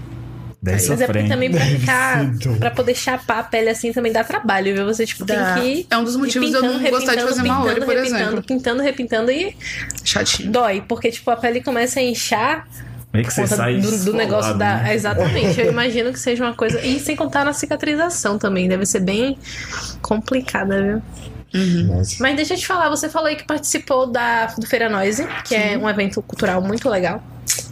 Speaker 5: Dessa
Speaker 2: Mas é porque
Speaker 5: frente.
Speaker 2: também pra (laughs) ficar. Pra poder chapar a pele assim também dá trabalho, viu? Você, tipo,
Speaker 4: Dá.
Speaker 2: tem que.
Speaker 4: É um dos motivos de eu não
Speaker 2: pintando,
Speaker 4: gostar de fazer
Speaker 2: repintando,
Speaker 4: Maori, por
Speaker 2: repintando,
Speaker 4: exemplo.
Speaker 2: Pintando, repintando e
Speaker 4: Chatinho.
Speaker 2: dói. Porque, tipo, a pele começa a inchar
Speaker 5: Meio que você
Speaker 2: conta
Speaker 5: sai
Speaker 2: do, do negócio da.
Speaker 5: né?
Speaker 2: Exatamente. Eu (laughs) imagino que seja uma coisa. E sem contar na cicatrização também. Deve ser bem complicada, viu?
Speaker 3: Nossa.
Speaker 2: Mas deixa eu te falar, você falou aí que participou da, do Feira Noise, que é um evento cultural muito legal.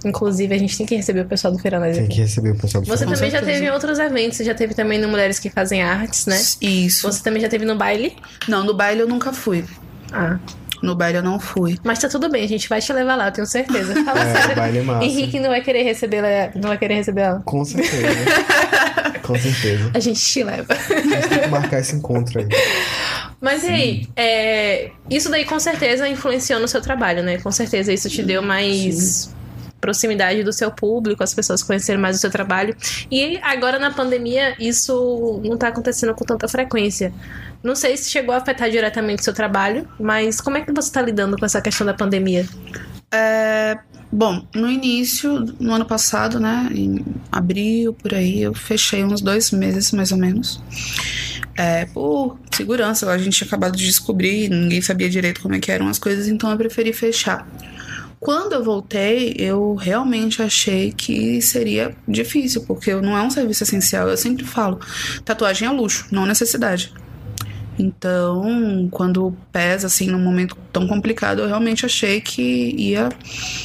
Speaker 2: Inclusive, a gente tem que receber o pessoal do Feira Noise
Speaker 3: Tem
Speaker 2: aqui.
Speaker 3: que receber o pessoal do
Speaker 2: Você também já teve em outros eventos, você já teve também no Mulheres que Fazem Artes, né?
Speaker 4: Isso.
Speaker 2: Você também já teve no baile?
Speaker 4: Não, no baile eu nunca fui.
Speaker 2: Ah.
Speaker 4: No baile eu não fui.
Speaker 2: Mas tá tudo bem, a gente vai te levar lá, eu tenho certeza. (laughs) Fala
Speaker 3: É,
Speaker 2: sério.
Speaker 3: baile é massa.
Speaker 2: Henrique não vai querer receber ela, não vai querer receber ela.
Speaker 3: Com certeza. (laughs) Com certeza.
Speaker 2: A gente te leva.
Speaker 3: A gente tem que marcar esse encontro aí.
Speaker 2: Mas e aí, é, isso daí com certeza influenciou no seu trabalho, né? Com certeza isso te deu mais proximidade do seu público, as pessoas conhecerem mais o seu trabalho. E agora na pandemia isso não tá acontecendo com tanta frequência. Não sei se chegou a afetar diretamente o seu trabalho, mas como é que você tá lidando com essa questão da pandemia?
Speaker 4: É, bom, no início, no ano passado, né? Em abril, por aí, eu fechei uns dois meses mais ou menos. É, por segurança, a gente tinha acabado de descobrir, ninguém sabia direito como é que eram as coisas, então eu preferi fechar. Quando eu voltei, eu realmente achei que seria difícil, porque não é um serviço essencial. Eu sempre falo, tatuagem é luxo, não necessidade. Então, quando pesa assim num momento tão complicado, eu realmente achei que ia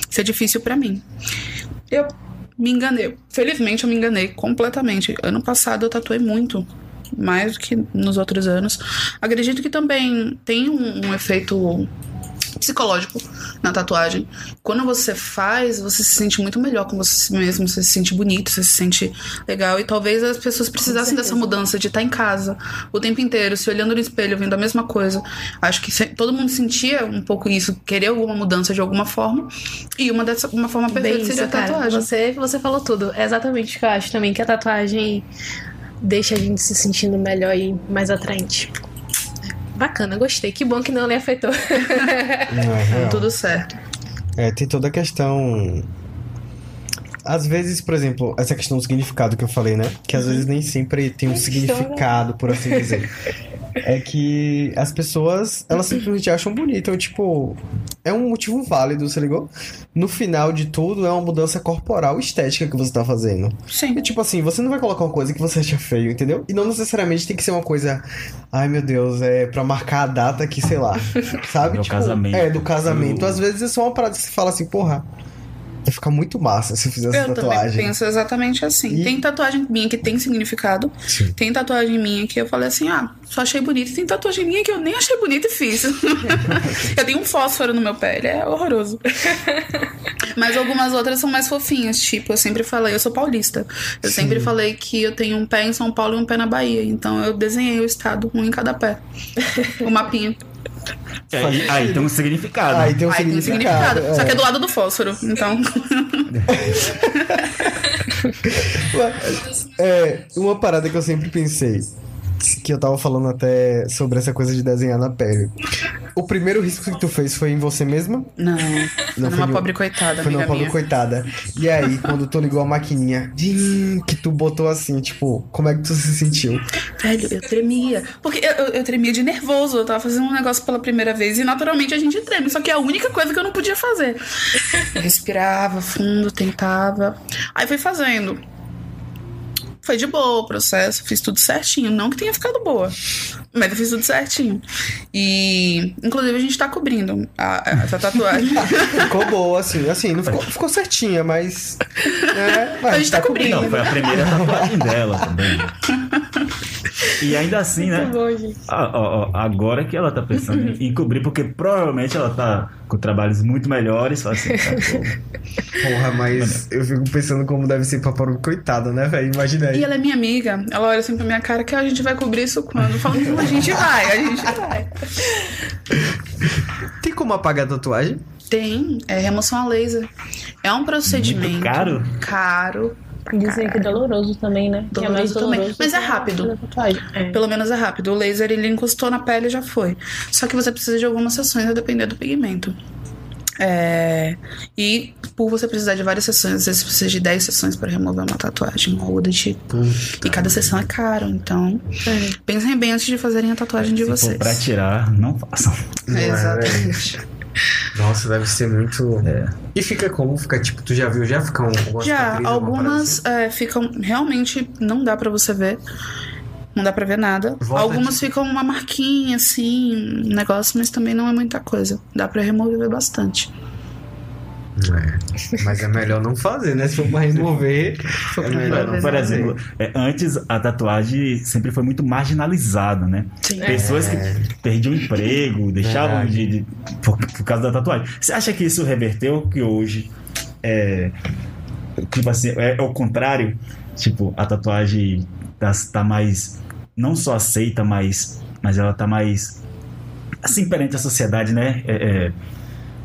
Speaker 4: ser difícil pra mim. Eu me enganei. Felizmente eu me enganei completamente. Ano passado eu tatuei muito, mais do que nos outros anos. Acredito que também tem um, um efeito psicológico na tatuagem. Quando você faz, você se sente muito melhor com você mesmo, você se sente bonito, você se sente legal. E talvez as pessoas precisassem dessa mudança de estar em casa o tempo inteiro, se olhando no espelho, vendo a mesma coisa. Acho que todo mundo sentia um pouco isso, querer alguma mudança de alguma forma. E uma dessa uma forma perfeita
Speaker 2: Bem
Speaker 4: seria a
Speaker 2: isso, cara.
Speaker 4: tatuagem.
Speaker 2: Você, você falou tudo. É exatamente o que eu acho também, que a tatuagem deixa a gente se sentindo melhor e mais atraente. Bacana, gostei. Que bom que não lhe afetou. (laughs)
Speaker 3: Não, é.
Speaker 4: Tudo certo.
Speaker 3: É, tem toda a questão. Às vezes, por exemplo, essa questão do significado que eu falei, né? Que às vezes nem sempre tem um significado, por assim dizer. (laughs) É que as pessoas, elas simplesmente acham bonito. Então, tipo, é um motivo válido, você ligou? No final de tudo, é uma mudança corporal estética que você tá fazendo.
Speaker 4: Sim.
Speaker 3: E, tipo assim, você não vai colocar uma coisa que você acha feio, entendeu? E não necessariamente tem que ser uma coisa. Ai meu Deus, é pra marcar a data que, sei lá. (laughs) Sabe?
Speaker 5: Do casamento.
Speaker 3: É, do casamento.
Speaker 5: Eu-
Speaker 3: Às vezes é só uma parada que você fala assim, porra. Vai ficar muito massa se eu fizer essa
Speaker 4: Eu também
Speaker 3: tatuagem.
Speaker 4: penso exatamente assim.
Speaker 3: E-
Speaker 4: Tem tatuagem minha que tem significado.
Speaker 3: Sim.
Speaker 4: Tem tatuagem minha que eu falei assim, ah, só achei bonita. E tem tatuagem minha que eu nem achei bonita e fiz. (laughs) eu tenho um fósforo no meu pé, ele é horroroso. (laughs) Mas algumas outras são mais fofinhas, tipo, eu sempre falei, eu sou paulista. Eu sempre falei que eu tenho um pé em São Paulo e um pé na Bahia. Então eu desenhei o estado, um em cada pé. (laughs) O mapinha.
Speaker 5: Aí, aí tem um significado.
Speaker 3: Aí tem um
Speaker 4: Aí tem um
Speaker 3: significado.
Speaker 4: significado. Só que é do lado do fósforo. Então. (laughs)
Speaker 3: É, uma parada que eu sempre pensei, que eu tava falando até sobre essa coisa de desenhar na pele. O primeiro risco que tu fez foi em você mesma?
Speaker 4: Não.
Speaker 3: Não,
Speaker 4: Foi numa pobre coitada,
Speaker 3: Foi numa pobre
Speaker 4: minha.
Speaker 3: coitada. E aí, quando tu ligou a maquininha, din, que tu botou assim, tipo, como é que tu se sentiu?
Speaker 4: Velho, eu tremia. Porque eu, eu- eu tremia de nervoso. Eu tava fazendo um negócio pela primeira vez e naturalmente a gente treme. Só que é a única coisa que eu não podia fazer. Eu respirava fundo, tentava. Aí fui fazendo. Foi de boa o processo, fiz tudo certinho. Não que tenha ficado boa, mas eu fiz tudo certinho. E, inclusive, a gente tá cobrindo a- a- essa tatuagem. (laughs)
Speaker 3: Ficou boa, assim, assim, não ficou, ficou certinha, mas. Né, mas
Speaker 4: A gente tá cobrindo.
Speaker 5: Não, foi a primeira tatuagem dela também. E ainda assim, né?
Speaker 2: Muito bom, gente.
Speaker 5: Ah, ó, ó, agora que ela tá pensando em cobrir, porque provavelmente ela tá com trabalhos muito melhores. Assim, tá,
Speaker 3: Porra, mas eu fico pensando como deve ser pra pobre coitada, né, velho? Imagina aí.
Speaker 4: E ela é minha amiga. Ela olha assim pra minha cara que a gente vai cobrir isso quando? Eu falo, não, a gente vai, a gente vai.
Speaker 3: Tem como apagar a tatuagem?
Speaker 4: Tem, é remoção a laser. É um procedimento.
Speaker 5: Muito caro?
Speaker 4: Caro.
Speaker 2: Dizem que é doloroso também, né? que é mais
Speaker 4: Doloroso também.
Speaker 2: doloroso.
Speaker 4: Mas é rápido.
Speaker 2: É.
Speaker 4: Pelo menos é rápido. O laser ele encostou na pele e já foi. Só que você precisa de algumas sessões a depender do pigmento. É, E por você precisar de várias sessões, às vezes você precisa de 10 sessões para remover uma tatuagem ou do tipo. E cada sessão é caro, então pensem bem antes de fazerem a tatuagem de
Speaker 5: se
Speaker 4: vocês.
Speaker 5: pra tirar, não façam.
Speaker 3: É,
Speaker 4: Exatamente.
Speaker 3: Nossa, deve ser muito. E fica como? Fica tipo, tu já viu? Já fica um, alguma
Speaker 4: Já, algumas é, ficam. Realmente não dá pra você ver. Não dá pra ver nada.
Speaker 3: Volta
Speaker 4: Algumas
Speaker 3: de-
Speaker 4: ficam uma marquinha, assim, um negócio, mas também não é muita coisa. Dá pra remover bastante.
Speaker 3: É. Mas é melhor não fazer, né? Se for pra remover, (laughs) é melhor não
Speaker 5: Por
Speaker 3: fazer.
Speaker 5: exemplo, é, antes a tatuagem sempre foi muito marginalizada, né?
Speaker 4: Sim.
Speaker 5: Pessoas que perdiam emprego, deixavam de, de- por, por causa da tatuagem. Você acha que isso reverteu? Que hoje é. Tipo assim, é, é o contrário? Tipo, a tatuagem tá, tá mais. Não só aceita, mas, mas ela tá mais. Assim, perante a sociedade, né? É, é,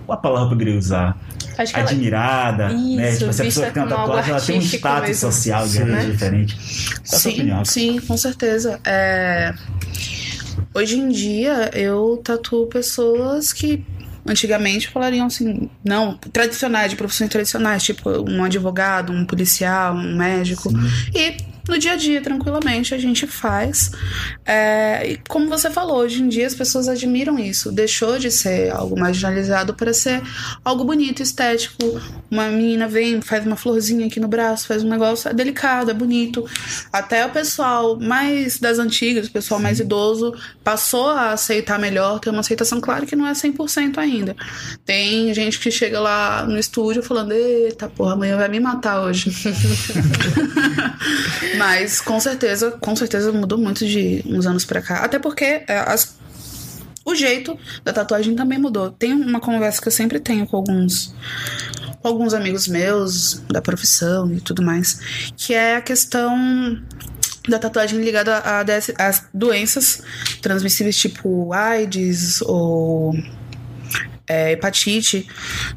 Speaker 5: qual a palavra eu poderia usar?
Speaker 2: Acho que ela...
Speaker 5: Admirada, né?
Speaker 2: Isso,
Speaker 5: Tipo, se a pessoa
Speaker 2: vista
Speaker 5: tem uma tatuagem, ela tem um status
Speaker 2: mesmo.
Speaker 5: social
Speaker 3: Sim.
Speaker 5: digamos, diferente. Qual a sua
Speaker 4: Sim,
Speaker 5: opinião?
Speaker 4: sim, com certeza. É, Hoje em dia, eu tatuo pessoas que antigamente falariam assim, não, tradicionais, de profissões tradicionais, tipo um advogado, um policial, um médico. E no dia a dia, tranquilamente, a gente faz. É, e como você falou, hoje em dia as pessoas admiram isso. Deixou de ser algo marginalizado para ser algo bonito, estético. Uma menina vem, faz uma florzinha aqui no braço, faz um negócio, é delicado, é bonito. Até o pessoal mais das antigas, o pessoal mais idoso, passou a aceitar melhor, ter uma aceitação, claro que não é 100% ainda. Tem gente que chega lá no estúdio falando: Eita, porra, amanhã vai me matar hoje. (laughs) (laughs) Mas com certeza, com certeza mudou muito de uns anos pra cá. Até porque é, as- o jeito da tatuagem também mudou. Tem uma conversa que eu sempre tenho com alguns com alguns amigos meus da profissão e tudo mais, que é a questão da tatuagem ligada a, DS às doenças transmissíveis tipo AIDS ou é, hepatite.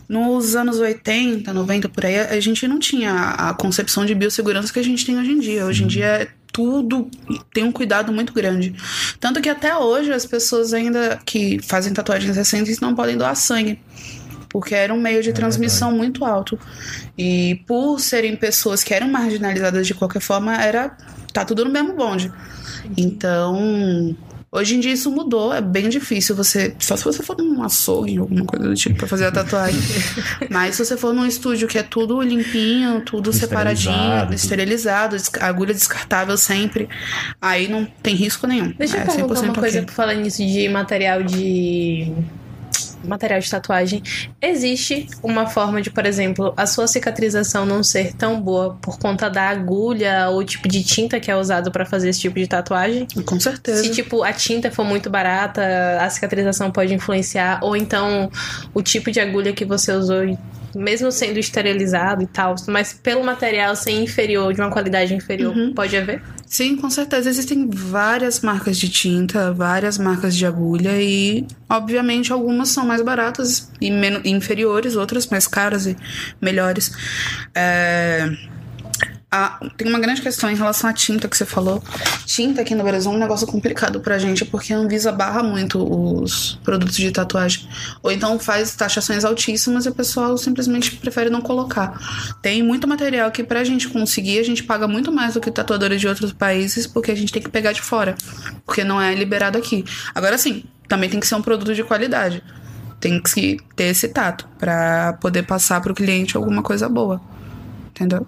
Speaker 4: Nos anos 80, 90, por aí, a gente não tinha a concepção de biossegurança que a gente tem hoje em dia. Hoje em dia é tudo tem um cuidado muito grande. Tanto que até hoje as pessoas ainda que fazem tatuagens recentes não podem doar sangue. Porque era um meio de transmissão muito alto. E por serem pessoas que eram marginalizadas de qualquer forma, era. tá tudo no mesmo bonde. Então, Hoje em dia isso mudou, é bem difícil você. Só se você for num açougue, alguma coisa do tipo, pra fazer a tatuagem. (laughs) Mas se você for num estúdio que é tudo limpinho, tudo separadinho,
Speaker 5: tudo.
Speaker 4: esterilizado, agulha descartável sempre, aí não tem risco nenhum.
Speaker 2: Deixa
Speaker 4: é
Speaker 2: eu colocar uma
Speaker 4: 100%
Speaker 2: coisa
Speaker 4: ok.
Speaker 2: pra falar nisso de material de. Material de tatuagem, existe uma forma de, por exemplo, a sua cicatrização não ser tão boa por conta da agulha ou tipo de tinta que é usado para fazer esse tipo de tatuagem?
Speaker 4: Com certeza.
Speaker 2: Se, tipo, a tinta for muito barata, a cicatrização pode influenciar. Ou então, o tipo de agulha que você usou, mesmo sendo esterilizado e tal, mas pelo material ser inferior, de uma qualidade inferior, pode haver?
Speaker 4: Sim, com certeza. Existem várias marcas de tinta, várias marcas de agulha e, obviamente, algumas são mais baratas e inferiores, outras mais caras e melhores. É, a- tem uma grande questão em relação à tinta que você falou. Tinta aqui no Brasil é um negócio complicado pra gente, porque a Anvisa barra muito os produtos de tatuagem. Ou então faz taxações altíssimas e o pessoal simplesmente prefere não colocar. Tem muito material que pra gente conseguir, a gente paga muito mais do que tatuadores de outros países, porque a gente tem que pegar de fora. Porque não é liberado aqui. Agora sim, também tem que ser um produto de qualidade. Tem que ter esse tato pra poder passar pro cliente alguma coisa boa. Entendeu?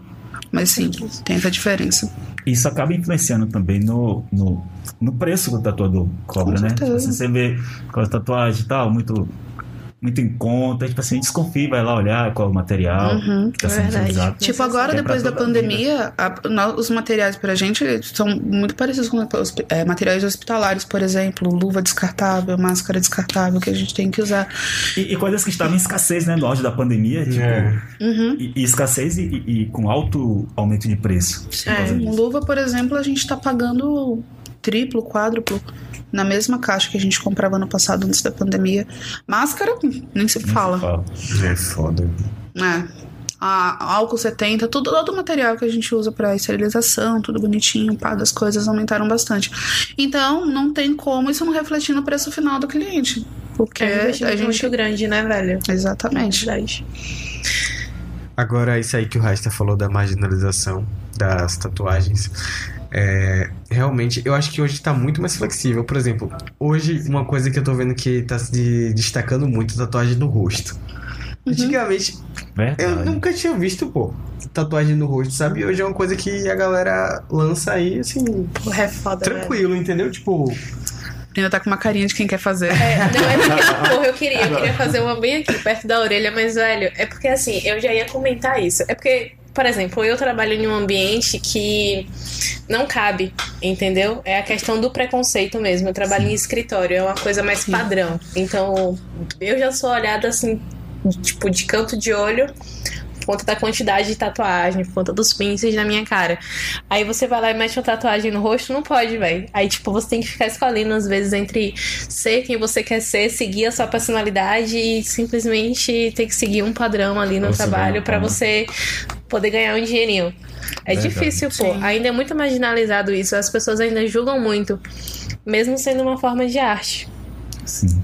Speaker 4: Mas sim, tem essa diferença.
Speaker 5: Isso acaba influenciando também no, no, no preço que o tatuador cobra,
Speaker 4: Com
Speaker 5: né?
Speaker 4: certeza.
Speaker 5: Tipo, você vê aquela tatuagem e tal, muito, muito em conta, tipo assim, desconfia, vai lá olhar qual é o material
Speaker 4: Uhum,
Speaker 5: que
Speaker 2: é
Speaker 5: sendo
Speaker 2: verdade.
Speaker 5: utilizado.
Speaker 4: Tipo, agora,
Speaker 5: é
Speaker 4: depois da pandemia, a- os materiais pra gente são muito parecidos com os é, materiais hospitalares, por exemplo, luva descartável, máscara descartável que a gente tem que usar.
Speaker 5: E, e coisas que estavam em escassez, né? No auge da pandemia, tipo,
Speaker 3: É.
Speaker 4: Uhum.
Speaker 5: e, e escassez e, e- com alto aumento de preço. por
Speaker 2: É.
Speaker 4: Luva, por exemplo, a gente tá pagando triplo, quádruplo na mesma caixa que a gente comprava no passado antes da pandemia. Máscara, nem se
Speaker 5: Nem se
Speaker 4: fala.
Speaker 3: É foda.
Speaker 4: É. A, álcool 70, tudo, todo o material que a gente usa pra esterilização, tudo bonitinho, paga, as coisas aumentaram bastante. Então, não tem como isso não refletir no preço final do cliente. Porque
Speaker 2: É um
Speaker 4: a gente.
Speaker 2: muito grande, né, velho?
Speaker 4: Exatamente.
Speaker 2: Verdade.
Speaker 3: Agora, isso aí que o Rasta falou da marginalização das tatuagens. É, realmente, eu acho que hoje tá muito mais flexível. Por exemplo, hoje, uma coisa que eu tô vendo que tá se destacando muito é tatuagem no rosto. Antigamente,
Speaker 5: Verdade.
Speaker 3: eu nunca tinha visto, pô, tatuagem no rosto, sabe? E hoje é uma coisa que a galera lança aí, assim,
Speaker 2: é foda, velho.
Speaker 3: tranquilo, entendeu? Tipo,
Speaker 4: Ainda tá com uma carinha de quem quer fazer.
Speaker 2: É, não, é porque, porra, eu queria, eu queria fazer uma bem aqui, perto da orelha, mas, velho, é porque assim, eu já ia comentar isso. É porque, por exemplo, eu trabalho em um ambiente que não cabe, entendeu? É a questão do preconceito mesmo. Eu trabalho em escritório, é uma coisa mais padrão. Então, eu já sou olhada assim, tipo, de canto de olho. Por conta da quantidade de tatuagem, por conta dos pinces na minha cara. Aí você vai lá e mete uma tatuagem no rosto, não pode, velho. Aí, tipo, você tem que ficar escolhendo, às vezes, entre ser quem você quer ser, seguir a sua personalidade e simplesmente ter que seguir um padrão ali no
Speaker 5: Você
Speaker 2: trabalho
Speaker 5: é.
Speaker 2: você poder ganhar um dinheirinho. É
Speaker 5: Verdade.
Speaker 2: difícil, pô.
Speaker 4: Sim.
Speaker 2: Ainda é muito marginalizado isso. As pessoas ainda julgam muito, mesmo sendo uma forma de arte.
Speaker 5: Sim.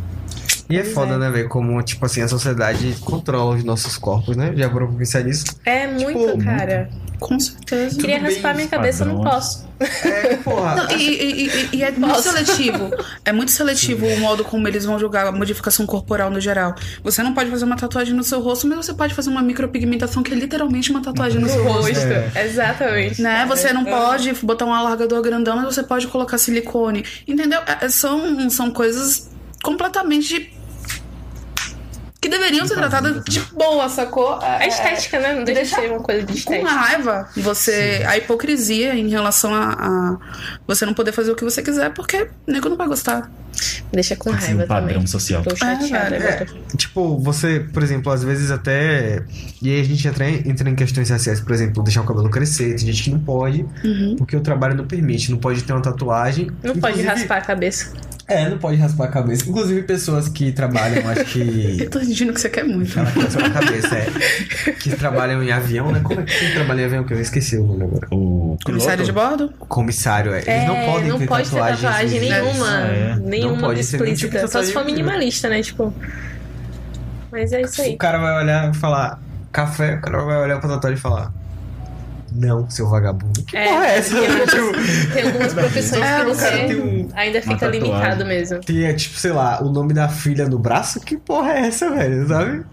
Speaker 3: E é foda,
Speaker 2: é.
Speaker 3: né, velho? Como, tipo assim, a sociedade controla os nossos corpos, né? Já vou pensar nisso.
Speaker 2: É muito, cara.
Speaker 4: Com certeza.
Speaker 2: Queria
Speaker 3: Tudo bem,
Speaker 2: raspar minha cabeça, não
Speaker 5: padrões.
Speaker 2: posso.
Speaker 3: É, porra.
Speaker 4: Não, e, e- e- e é muito seletivo. (laughs) É muito seletivo o modo como eles vão julgar a modificação corporal no geral. Você não pode fazer uma tatuagem no seu rosto, mas você pode fazer uma micropigmentação que é literalmente uma tatuagem no seu
Speaker 2: No
Speaker 4: rosto.
Speaker 2: rosto. Exatamente.
Speaker 4: Né? Você não
Speaker 2: É.
Speaker 4: pode botar um alargador grandão, mas você pode colocar silicone. Entendeu? É- São, são coisas completamente. Que deveriam ser tratadas de boa, sacou?
Speaker 2: A
Speaker 4: É-
Speaker 2: estética, né? Não deixa de
Speaker 4: Deixa
Speaker 2: ser uma coisa de
Speaker 4: com
Speaker 2: estética.
Speaker 4: raiva você a hipocrisia em relação a, a você não poder fazer o que você quiser porque o nego não vai gostar
Speaker 2: Deixa com
Speaker 5: ser
Speaker 2: raiva
Speaker 5: um padrão
Speaker 2: também.
Speaker 5: social.
Speaker 2: Tô chateada.
Speaker 4: É,
Speaker 2: agora.
Speaker 3: Tipo, você, por exemplo, às vezes até. E aí a gente entra em, entra em questões raciais, por exemplo, deixar o cabelo crescer. Tem gente que não pode,
Speaker 4: Uhum.
Speaker 3: porque o trabalho não permite. Não pode ter uma tatuagem.
Speaker 2: Não pode raspar a cabeça.
Speaker 3: É, não pode raspar a cabeça. Inclusive, pessoas que trabalham, acho que. (laughs)
Speaker 4: eu tô sentindo que você quer muito
Speaker 3: Ela começou na cabeça, é. Que trabalham em avião, né? Como é que quem trabalha em avião? Que eu esqueci o nome agora.
Speaker 5: O
Speaker 4: comissário de bordo
Speaker 3: Comissário, é. Eles
Speaker 2: É,
Speaker 3: não podem ter
Speaker 2: pode ter
Speaker 3: tatuagens.
Speaker 2: tatuagem nenhuma.
Speaker 5: É.
Speaker 2: Nenhuma
Speaker 3: Não pode ser nenhum tipo de
Speaker 2: explícita. Só se for
Speaker 3: tatuagem
Speaker 2: minimalista, né? Tipo. Mas é isso aí.
Speaker 3: O cara vai olhar e falar café, o cara vai olhar pra tatuagem e falar. Não, seu vagabundo. Que
Speaker 2: É,
Speaker 3: porra é essa?
Speaker 2: tem algumas- (laughs)
Speaker 3: Tipo,
Speaker 2: Tem algumas profissões
Speaker 3: É,
Speaker 2: que você
Speaker 3: tem um-
Speaker 2: ainda fica limitado mesmo.
Speaker 3: Tem, é, tipo, sei lá, o nome da filha no braço? Que porra é essa, velho? Sabe?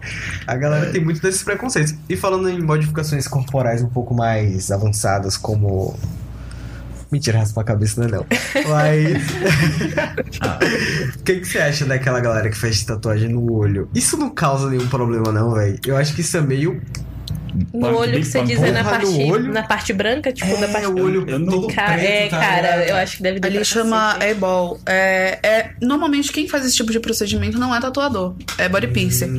Speaker 3: A galera tem muito desses preconceitos. E falando em modificações corporais um pouco mais avançadas, como Mentira, raspar a cabeça não é não. Mas. (laughs) O que, que você acha daquela galera que faz tatuagem no olho? Isso não causa nenhum problema, não, velho. Eu acho que isso é meio.
Speaker 2: No olho que você diz é na parte,
Speaker 3: olho?
Speaker 2: na parte branca, tipo, da parte
Speaker 3: o olho
Speaker 5: eu
Speaker 3: todo
Speaker 2: Cara,
Speaker 3: preto,
Speaker 2: é,
Speaker 3: tá
Speaker 2: cara,
Speaker 3: ligado?
Speaker 2: eu acho que deve dar
Speaker 4: Ali chama eyeball. É, é, normalmente quem faz esse tipo de procedimento não é tatuador, é body piercer.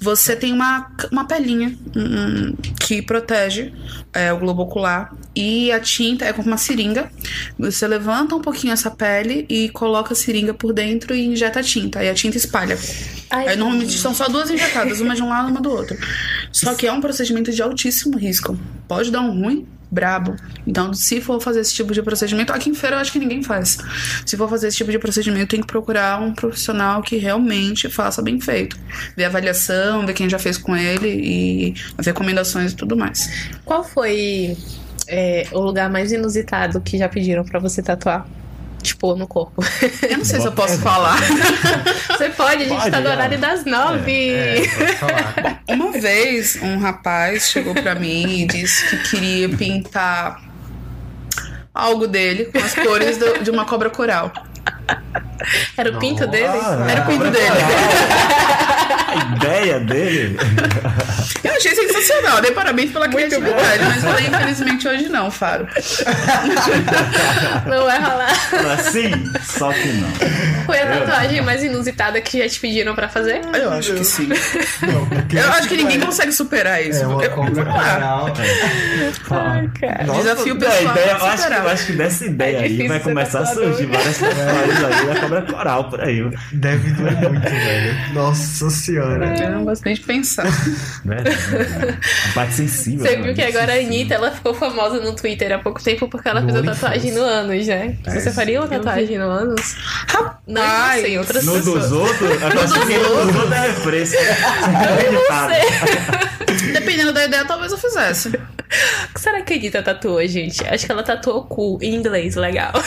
Speaker 4: Você tem uma, uma pelinha hum, que protege é, o globo ocular e a tinta é como uma seringa. Você levanta um pouquinho essa pele e coloca a seringa por dentro e injeta a tinta. Aí a tinta espalha.
Speaker 2: Ai,
Speaker 4: Aí normalmente são só duas injetadas, uma de um lado e uma do outro. Só que é um procedimento de altíssimo risco. Pode dar um ruim brabo. Então, se for fazer esse tipo de procedimento, aqui em feira eu acho que ninguém faz. Se for fazer esse tipo de procedimento, tem que procurar um profissional que realmente faça bem feito. Ver a avaliação, ver quem já fez com ele e as recomendações e tudo mais.
Speaker 2: Qual foi é, o lugar mais inusitado que já pediram pra você tatuar? Tipo, no corpo.
Speaker 4: Eu não sei se eu posso falar. (laughs)
Speaker 2: Você pode, a gente
Speaker 5: Pode,
Speaker 2: tá no
Speaker 5: é.
Speaker 2: horário das nove.
Speaker 3: É, falar.
Speaker 4: Uma vez, um rapaz chegou pra mim e disse que queria pintar algo dele com as cores do- de uma cobra coral.
Speaker 2: Era o pinto dele?
Speaker 5: Ah,
Speaker 4: Era o pinto dele.
Speaker 5: A ideia dele.
Speaker 4: Eu achei sensacional. Dei parabéns pela criatividade, mas falei, infelizmente hoje não, Faro.
Speaker 2: Não vai rolar.
Speaker 5: Assim, só que não.
Speaker 2: Foi a tatuagem mais inusitada que já te pediram pra fazer?
Speaker 4: Eu acho que sim.
Speaker 3: Não,
Speaker 4: Eu acho que ninguém consegue superar isso.
Speaker 3: É uma
Speaker 4: Eu-
Speaker 3: coral.
Speaker 2: Ai, cara.
Speaker 3: Nossa,
Speaker 4: Desafio pessoal.
Speaker 5: ideia, eu acho, eu acho que dessa ideia
Speaker 2: É
Speaker 5: aí vai começar a surgir várias tatuagens aí da cobra coral por aí.
Speaker 3: Deve doer muito, velho. Nossa senhora.
Speaker 4: Eu não gosto nem de pensar. (laughs)
Speaker 5: Verdade. A parte sensível.
Speaker 2: Você
Speaker 5: né,
Speaker 2: viu que agora a Anitta ela ficou famosa no Twitter há pouco tempo porque ela
Speaker 3: No
Speaker 2: fez a tatuagem no ânus, né? Você faria uma tatuagem no ânus? Não, não sei, outras
Speaker 5: No
Speaker 2: pessoas.
Speaker 5: dos outros, eu acho que no dos outros é. É (laughs)
Speaker 4: Dependendo da ideia, talvez eu fizesse.
Speaker 2: O que será que a Anitta tatuou, gente? Acho que ela tatuou cu em inglês, legal. (laughs)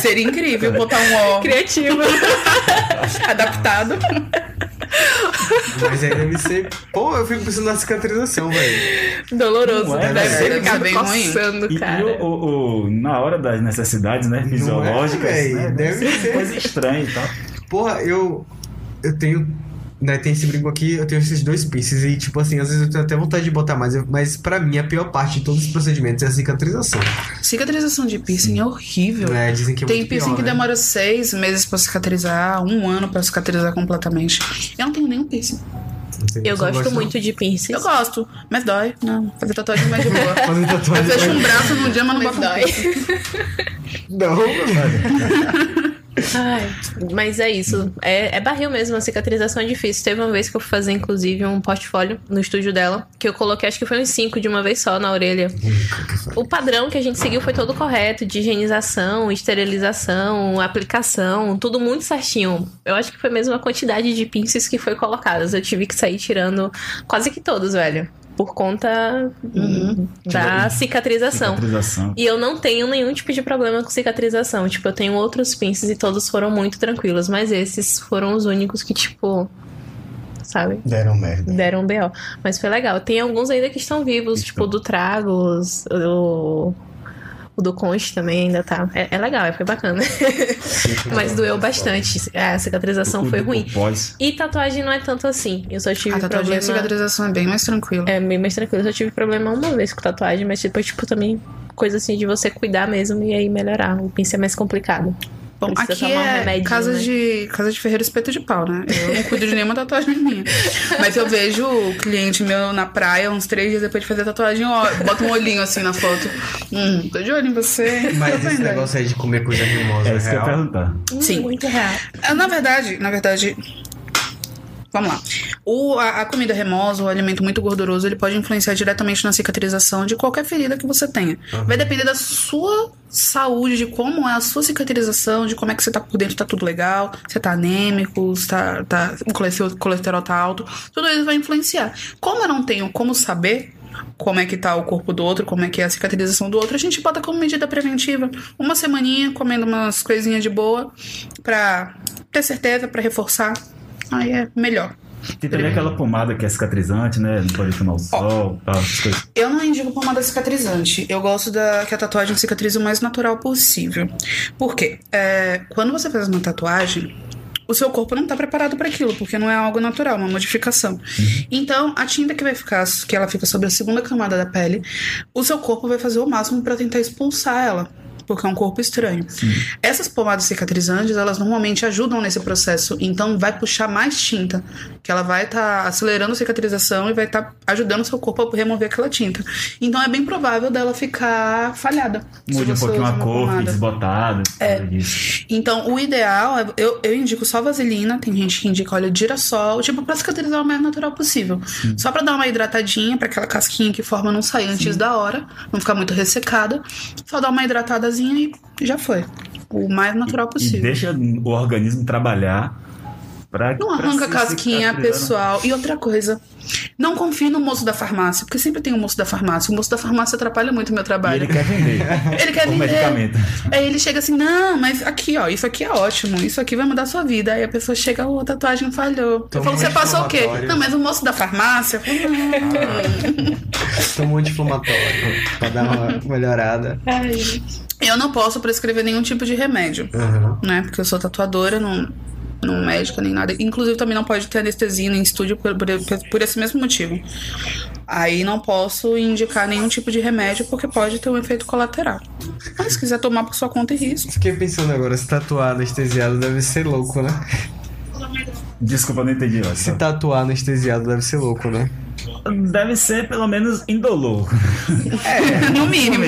Speaker 4: Seria incrível botar um O
Speaker 2: Criativa. (laughs)
Speaker 4: adaptado.
Speaker 3: Mas aí deve ser. Pô, eu fico pensando na cicatrização, velho.
Speaker 2: Doloroso.
Speaker 5: Não é,
Speaker 2: deve
Speaker 5: velho?
Speaker 2: ser
Speaker 4: Deve ficar bem ruim.
Speaker 2: coçando,
Speaker 5: E, e
Speaker 2: cara.
Speaker 5: o, o- o- na hora das necessidades, né, fisiológicas,
Speaker 3: véi?
Speaker 5: né,
Speaker 3: Deve ser.
Speaker 5: coisa estranha e tal.
Speaker 3: Porra, eu. Eu tenho. Né, tem esse brinco aqui, eu tenho esses dois piercings e, tipo assim, às vezes eu tenho até vontade de botar mais, mas pra mim a pior parte de todos os procedimentos é a cicatrização.
Speaker 4: Cicatrização de piercing é horrível.
Speaker 3: É, dizem que é
Speaker 4: Tem piercing
Speaker 3: pior,
Speaker 4: que
Speaker 3: né?
Speaker 4: demora seis meses pra cicatrizar, um ano pra cicatrizar completamente. Eu não tenho nenhum piercing.
Speaker 3: Não
Speaker 2: Eu gosto
Speaker 3: não.
Speaker 2: muito de piercings.
Speaker 4: Eu gosto, mas dói. Não, fazer tatuagem é mais de boa. (laughs)
Speaker 3: Fazer
Speaker 4: Eu
Speaker 3: tatuagem.
Speaker 4: fecho um braço num dia, mas não
Speaker 2: Mas
Speaker 4: um
Speaker 2: dói.
Speaker 4: piercing.
Speaker 3: Não, velho. (laughs)
Speaker 2: Ai, mas é isso. É, é barril mesmo, a cicatrização é difícil. Teve uma vez que eu fui fazer, inclusive, um portfólio no estúdio dela, que eu coloquei, acho que foi uns cinco de uma vez só na orelha. O padrão que a gente seguiu foi todo correto, de higienização, esterilização, aplicação, tudo muito certinho. Eu acho que foi mesmo a quantidade de pinças que foi colocadas. Eu tive que sair tirando quase que todos, velho. Por conta da cicatrização.
Speaker 5: Cicatrização.
Speaker 2: E eu não tenho nenhum tipo de problema com cicatrização. Tipo, eu tenho outros pinces e todos foram muito tranquilos. Mas esses foram os únicos que, tipo. Sabe?
Speaker 3: Deram merda.
Speaker 2: Deram BO. Mas foi legal. Tem alguns ainda que estão vivos, tipo, do Tragos, o. O do Conte também ainda tá. É, é legal, foi bacana. (laughs) Mas doeu bastante. É, A cicatrização foi ruim. E tatuagem não é tanto assim. Eu só tive
Speaker 4: A tatuagem
Speaker 2: problema.
Speaker 4: de cicatrização é bem mais tranquila.
Speaker 2: É bem mais tranquilo. Eu só tive problema uma vez com tatuagem, mas depois, tipo, também coisa assim de você cuidar mesmo e aí melhorar. O pincel é mais complicado.
Speaker 4: Bom,
Speaker 2: Precisa
Speaker 4: aqui
Speaker 2: tomar um
Speaker 4: é
Speaker 2: remedinho,
Speaker 4: casa,
Speaker 2: né?
Speaker 4: de, casa de ferreiro espeto de pau, né? Eu não cuido de nenhuma tatuagem minha. (laughs) Mas eu vejo o cliente meu na praia, uns três dias depois de fazer a tatuagem, ó, bota um olhinho assim na foto. Hum, tô de olho em você.
Speaker 3: Mas esse
Speaker 4: vendo
Speaker 3: negócio aí de comer coisa rimosa
Speaker 5: É
Speaker 3: é
Speaker 5: isso que eu ia
Speaker 3: real.
Speaker 5: perguntar.
Speaker 4: Sim.
Speaker 2: Muito real.
Speaker 4: É, Na verdade, na verdade. Vamos lá. O, a, a comida remosa, o alimento muito gorduroso, ele pode influenciar diretamente na cicatrização de qualquer ferida que você tenha. Vai depender da sua saúde, de como é a sua cicatrização, de como é que você tá por dentro, tá tudo legal, você tá anêmico, se tá, tá, o colesterol, colesterol tá alto. Tudo isso vai influenciar. Como eu não tenho como saber como é que tá o corpo do outro, como é que é a cicatrização do outro, a gente bota como medida preventiva. Uma semaninha comendo umas coisinhas de boa pra ter certeza, pra reforçar. Aí é melhor.
Speaker 5: Tem também aquela pomada que é cicatrizante, né? Não pode tomar o sol, tal, essas coisas.
Speaker 4: Eu não indico pomada cicatrizante. Eu gosto da que a tatuagem cicatrize o mais natural possível. Por quê? É, quando você faz uma tatuagem, o seu corpo não tá preparado para aquilo, porque não é algo natural, uma modificação. Então, a tinta que vai ficar, que ela fica sobre a segunda camada da pele, o seu corpo vai fazer o máximo para tentar expulsar ela. Porque é um corpo estranho. Essas pomadas cicatrizantes, elas normalmente ajudam nesse processo. Então, vai puxar mais tinta. Que ela vai estar acelerando a cicatrização e vai estar ajudando o seu corpo a remover aquela tinta. Então, é bem provável dela ficar falhada.
Speaker 5: Mude um pouquinho a cor, fica desbotada.
Speaker 4: É. Então, o ideal é. Eu, eu indico só vaselina, tem gente que indica óleo de girassol, tipo, pra cicatrizar o mais natural possível. Só pra dar uma hidratadinha, pra aquela casquinha que forma não sair antes da hora, não ficar muito ressecada. Só dar uma hidratadazinha e já foi. O mais natural
Speaker 5: E
Speaker 4: possível.
Speaker 5: deixa o organismo trabalhar pra.
Speaker 4: Não arranca a casquinha, pessoal. E outra coisa, não confie no moço da farmácia, porque sempre tem o moço da farmácia. O moço da farmácia atrapalha muito o meu
Speaker 5: E
Speaker 4: trabalho.
Speaker 5: ele quer vender. (laughs)
Speaker 4: Ele quer
Speaker 5: o
Speaker 4: vender.
Speaker 5: medicamento.
Speaker 4: Aí ele chega assim, não, mas aqui, ó, isso aqui é ótimo, isso aqui vai mudar a sua vida. Aí a pessoa chega, ô, a tatuagem falhou. Eu
Speaker 3: Toma
Speaker 4: falo,
Speaker 3: um
Speaker 4: você passou o quê? Não, mas o moço da farmácia. Eu falo, não. (laughs)
Speaker 3: Toma um anti-inflamatório pra dar uma melhorada.
Speaker 4: Eu não posso prescrever nenhum tipo de remédio,
Speaker 3: Uhum.
Speaker 4: né? Porque eu sou tatuadora, não, não médica nem nada. Inclusive, também não pode ter anestesia em estúdio por, por, por esse mesmo motivo. Aí não posso indicar nenhum tipo de remédio porque pode ter um efeito colateral. Mas se quiser tomar por sua conta e risco.
Speaker 3: Fiquei pensando agora, se tatuar anestesiado deve ser louco, né?
Speaker 5: Desculpa, não entendi.
Speaker 3: Se tatuar anestesiado deve ser louco, né?
Speaker 5: Deve ser pelo menos indolor. (laughs)
Speaker 4: No mínimo.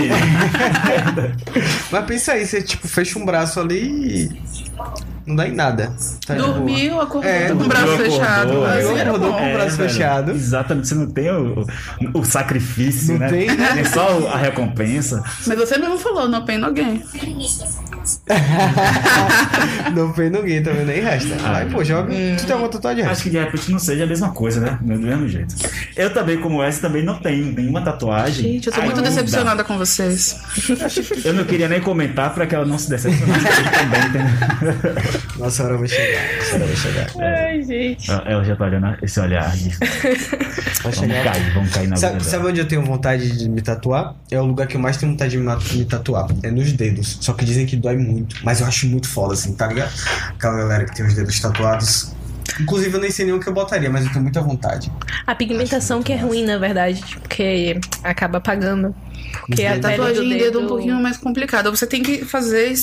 Speaker 3: Mas pensa aí, você tipo fecha um braço ali e não dá em nada. Tá.
Speaker 4: Dormiu, acordou
Speaker 3: É,
Speaker 4: com o braço
Speaker 5: acordou,
Speaker 4: fechado.
Speaker 5: é.
Speaker 3: Acordou
Speaker 4: bom.
Speaker 3: com o braço
Speaker 5: velho.
Speaker 3: fechado.
Speaker 5: Exatamente, você não tem o, o sacrifício,
Speaker 3: Não
Speaker 5: né?
Speaker 3: tem, né?
Speaker 5: Tem só a recompensa.
Speaker 4: Mas você mesmo falou, no pain no gain.
Speaker 3: não fez (laughs) ninguém também, nem resta.
Speaker 5: Ah,
Speaker 3: Aí, pô, joga. Tu tem uma tatuagem?
Speaker 5: Acho que de repente não seja a mesma coisa, né? Do mesmo jeito. Eu também, como essa, também não tenho nenhuma tatuagem.
Speaker 4: Gente, eu tô muito decepcionada com vocês.
Speaker 5: Eu não queria nem comentar pra que ela não se decepcionasse eu (laughs) também, entendeu?
Speaker 3: Nossa hora vai chegar. Nossa hora vai chegar.
Speaker 2: Ai, gente.
Speaker 5: Ela já tá olhando esse olhar de
Speaker 3: Vai
Speaker 5: vamos
Speaker 3: chegar.
Speaker 5: cair, vamos cair na vida
Speaker 3: Sabe,
Speaker 5: dela.
Speaker 3: sabe onde eu tenho vontade de me tatuar? É o lugar que eu mais tenho vontade de me me tatuar. É nos dedos. Só que dizem que dói muito. Mas eu acho muito foda, assim, tá ligado? Aquela galera que tem os dedos tatuados. Inclusive, eu nem sei nem o que eu botaria, mas eu tenho muita vontade.
Speaker 2: A pigmentação que é ruim, na verdade, porque acaba apagando. Porque a do
Speaker 4: Tatuagem em
Speaker 2: dedo
Speaker 4: dedo é um pouquinho mais complicada. Você tem que fazer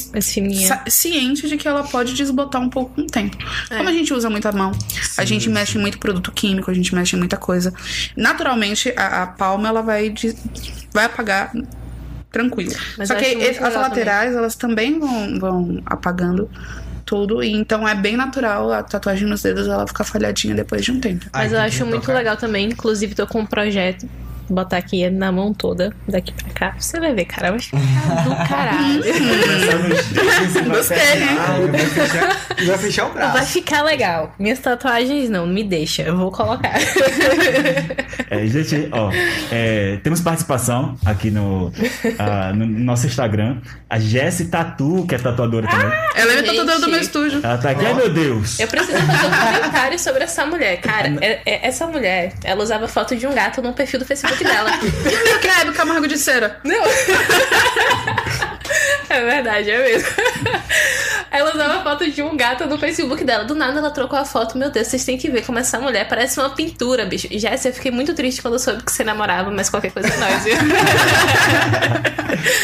Speaker 4: ciente de que ela pode desbotar um pouco com o tempo. Como a gente usa muita mão, a gente mexe em muito produto químico, a gente mexe em muita coisa. Naturalmente, a, a palma ela vai, des- vai apagar tranquilo.
Speaker 2: Mas
Speaker 4: Só que as laterais, elas também vão, vão apagando tudo. E então é bem natural a tatuagem nos dedos ela ficar falhadinha depois de um tempo.
Speaker 2: Mas
Speaker 3: Ai,
Speaker 2: eu acho muito
Speaker 3: tocar.
Speaker 2: legal também. Inclusive, tô com um projeto. Botar aqui na mão toda, daqui pra cá. Você vai ver, cara. Vai ficar do caralho.
Speaker 4: Gostei, né?
Speaker 3: Ah, vai fechar, vai fechar o braço.
Speaker 2: Vai ficar legal. Minhas tatuagens não, me deixa. Eu vou colocar. (laughs)
Speaker 5: É, gente, ó, é, temos participação aqui no, ah, no nosso Instagram. A Jessie Tatu, que é tatuadora também.
Speaker 4: Ela é
Speaker 2: Gente.
Speaker 4: tatuadora do meu estúdio.
Speaker 5: Ela tá aqui, ai meu Deus.
Speaker 2: Eu preciso fazer um comentário sobre essa mulher. Cara, é- é- essa mulher, ela usava foto de um gato no perfil do Facebook dela.
Speaker 4: Eu quero Camargo de cera.
Speaker 2: Não. (laughs) É verdade, é mesmo. Ela usava foto de um gato no Facebook dela. Do nada ela trocou a foto. Meu Deus, vocês têm que ver como essa mulher parece uma pintura, bicho. Jéssica, eu fiquei muito triste quando eu soube que você namorava, mas qualquer coisa é nóis, viu? (laughs)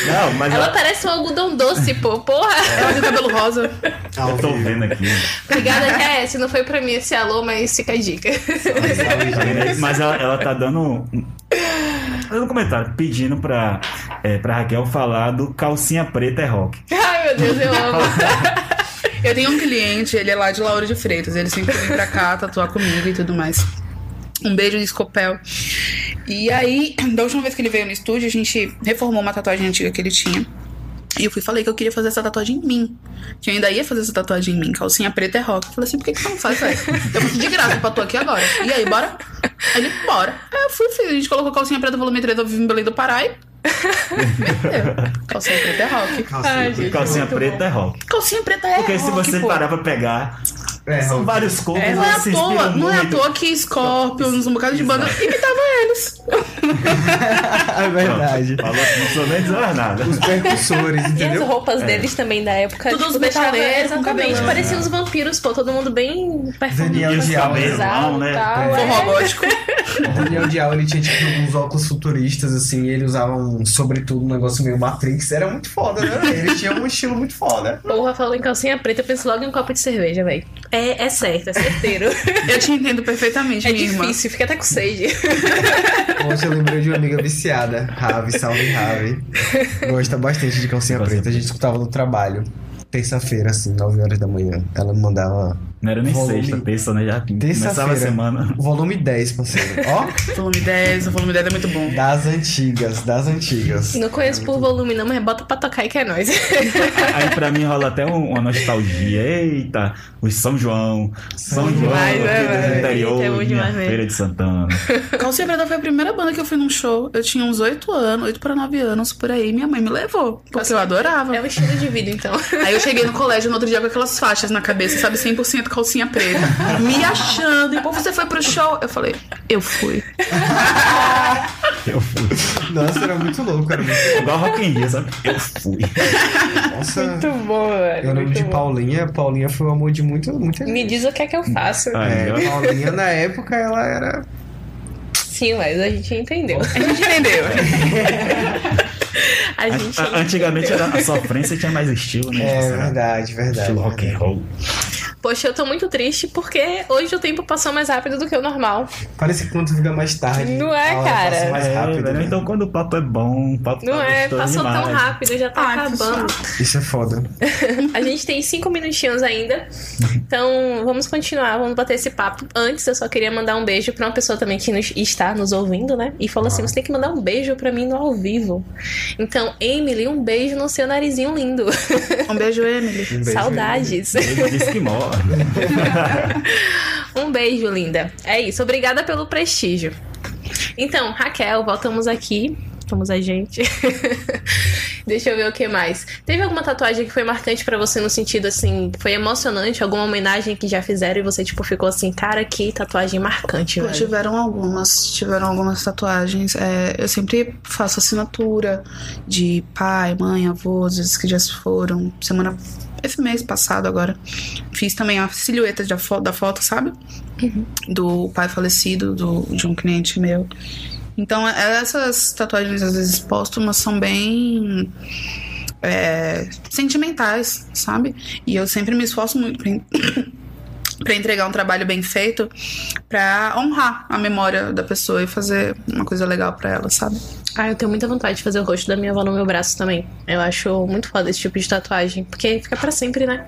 Speaker 5: Não, mas
Speaker 2: Ela
Speaker 5: ela,
Speaker 2: parece um algodão doce, pô. Porra!
Speaker 4: Ela tem cabelo rosa.
Speaker 5: eu tô vendo aqui.
Speaker 2: Obrigada, Jess. Não foi pra mim esse alô, mas fica a dica.
Speaker 5: Mas ela, ela tá dando um, fazendo um comentário, pedindo pra, é, pra Raquel falar do calcinha preta é rock.
Speaker 2: Ai, meu Deus, eu amo. (laughs)
Speaker 4: Eu tenho um cliente, ele é lá de Lauro de Freitas. Ele sempre vem pra cá tatuar comigo e tudo mais. Um beijo de Escopel. E aí, da última vez que ele veio no estúdio, a gente reformou uma tatuagem antiga que ele tinha. E eu fui falei que eu queria fazer essa tatuagem em mim. Que eu ainda ia fazer essa tatuagem em mim. Calcinha preta é rock. Eu falei assim, por que, que você não faz, velho? Eu faço de graça pra tu aqui agora. E aí, bora? Aí ele, bora. Aí eu fui, fiz. A gente colocou calcinha preta volume 3, eu vivo Belém do Pará e... (laughs) Calcinha preta é rock.
Speaker 2: Ai, gente,
Speaker 5: calcinha preta
Speaker 2: bom.
Speaker 5: é rock.
Speaker 4: Calcinha preta é
Speaker 5: Porque se
Speaker 4: rock,
Speaker 5: você
Speaker 4: pô.
Speaker 5: parar pra pegar,
Speaker 3: É,
Speaker 5: São vários covers,
Speaker 4: Não é
Speaker 5: eles
Speaker 4: à toa, não é à toa que Scorpions, um bocado de banda, imitava eles. (laughs)
Speaker 3: é verdade.
Speaker 5: Falou, não precisou nem dizer nada.
Speaker 3: Os percussores,
Speaker 2: E as
Speaker 3: entendeu?
Speaker 2: roupas deles também da época.
Speaker 4: Tudo
Speaker 2: tipo,
Speaker 4: os metaleiros
Speaker 2: Exatamente,
Speaker 4: cabelão.
Speaker 2: pareciam os vampiros, pô, todo mundo bem.
Speaker 3: Dial,
Speaker 5: cabelão, né?
Speaker 2: Tal,
Speaker 3: É.
Speaker 2: É.
Speaker 3: Daniel Dial, ele tinha tipo uns óculos futuristas, assim, e ele usava um, sobretudo, um negócio meio Matrix. Era muito foda, né? Ele tinha um estilo muito foda.
Speaker 2: Porra, falou em calcinha preta, eu penso logo em um copo de cerveja, velho. É, é certo, é certeiro. (laughs)
Speaker 4: Eu te entendo perfeitamente,
Speaker 2: é
Speaker 4: minha irmã.
Speaker 2: difícil, fica até com sede.
Speaker 3: Hoje eu lembrei de uma amiga viciada, Ravi, salve Ravi. Gosta bastante de calcinha
Speaker 5: Calcinha
Speaker 3: preta. A gente escutava no trabalho. Terça-feira, assim, 9 horas da manhã. Ela me mandava
Speaker 5: Não era nem
Speaker 3: Volume.
Speaker 5: sexta, terça, né? Já começava a semana.
Speaker 3: volume 10, parceiro. Ó, (laughs)
Speaker 4: Volume 10, o volume 10 é muito bom.
Speaker 3: das antigas, das antigas.
Speaker 2: Não conheço por volume, não, mas bota pra tocar e que é nóis. (laughs)
Speaker 5: Aí pra mim rola até um- uma nostalgia. Eita, os São João. São
Speaker 3: Bom
Speaker 5: João,
Speaker 2: demais, né,
Speaker 5: aqui do
Speaker 2: velho?
Speaker 5: interior,
Speaker 2: Eita, é bom
Speaker 5: minha
Speaker 2: demais mesmo.
Speaker 5: Feira de Santana. (laughs)
Speaker 4: Calcinha Preta foi a primeira banda que eu fui num show. Eu tinha uns 8 anos, 8 pra 9 anos por aí. Minha mãe me levou, porque eu adorava.
Speaker 2: É um estilo de vida, então.
Speaker 4: Aí eu cheguei no colégio no outro dia com aquelas faixas na cabeça, sabe? 100% calcinha preta. (laughs) Me achando. E, pô, você foi pro show? Eu falei, eu fui. (laughs)
Speaker 5: Eu fui.
Speaker 3: Nossa, era muito louco, era muito
Speaker 5: Igual Rock in Rio, sabe? Eu fui.
Speaker 3: Nossa.
Speaker 2: Muito bom, velho.
Speaker 3: Eu lembro de
Speaker 2: bom.
Speaker 3: Paulinha. Paulinha foi o amor de muito, muita
Speaker 2: Me diz o que é que eu faço.
Speaker 3: É. Paulinha na época ela era.
Speaker 2: Sim, mas a gente entendeu.
Speaker 4: A gente entendeu. (laughs)
Speaker 2: A gente
Speaker 5: A- Antigamente
Speaker 2: entendeu.
Speaker 5: era a sofrência tinha mais estilo, né?
Speaker 3: É verdade, verdade.
Speaker 5: Estilo rock and
Speaker 3: verdade.
Speaker 5: roll.
Speaker 2: Poxa, eu tô muito triste porque hoje o tempo passou mais rápido do que o normal.
Speaker 3: Parece que quando fica mais tarde.
Speaker 2: Não é, cara?
Speaker 3: passa mais
Speaker 5: É,
Speaker 3: rápido.
Speaker 5: velho,
Speaker 3: né?
Speaker 5: Então quando o papo é bom, o papo
Speaker 2: Não
Speaker 5: tá
Speaker 2: é? Passou tão
Speaker 5: demais.
Speaker 2: rápido, já tá
Speaker 4: Ai,
Speaker 2: acabando.
Speaker 3: Isso é foda. (laughs)
Speaker 2: A gente tem cinco minutinhos ainda. Então, vamos continuar, vamos bater esse papo. Antes, eu só queria mandar um beijo pra uma pessoa também que nos- está nos ouvindo, né? E falou assim:
Speaker 3: Ah.
Speaker 2: você tem que mandar um beijo pra mim no ao vivo. Então, Emily, um beijo no seu narizinho lindo.
Speaker 4: Um beijo, Emily.
Speaker 3: Um beijo,
Speaker 2: Saudades.
Speaker 5: Disse que (laughs)
Speaker 2: Um beijo, linda. É isso. Obrigada pelo prestígio. Então, Raquel, voltamos aqui. Vamos a gente. (laughs) Deixa eu ver o que mais. Teve alguma tatuagem que foi marcante pra você no sentido assim, foi emocionante? Alguma homenagem que já fizeram e você tipo ficou assim, cara, que tatuagem marcante,
Speaker 4: Pô, tiveram algumas, tiveram algumas tatuagens. É, eu sempre faço assinatura de pai, mãe, avós, que já se foram. Semana. Esse mês passado agora. Fiz também a silhueta da foto, da foto sabe? Do pai falecido do, de um cliente meu. Então, é- essas tatuagens, às vezes, póstumas, são bem. é, sentimentais, sabe? E eu sempre me esforço muito (coughs) pra entregar um trabalho bem feito pra honrar a memória da pessoa e fazer uma coisa legal pra ela, sabe?
Speaker 2: Ah, eu tenho muita vontade de fazer o rosto da minha avó no meu braço também. Eu acho muito foda esse tipo de tatuagem, porque fica pra sempre, né?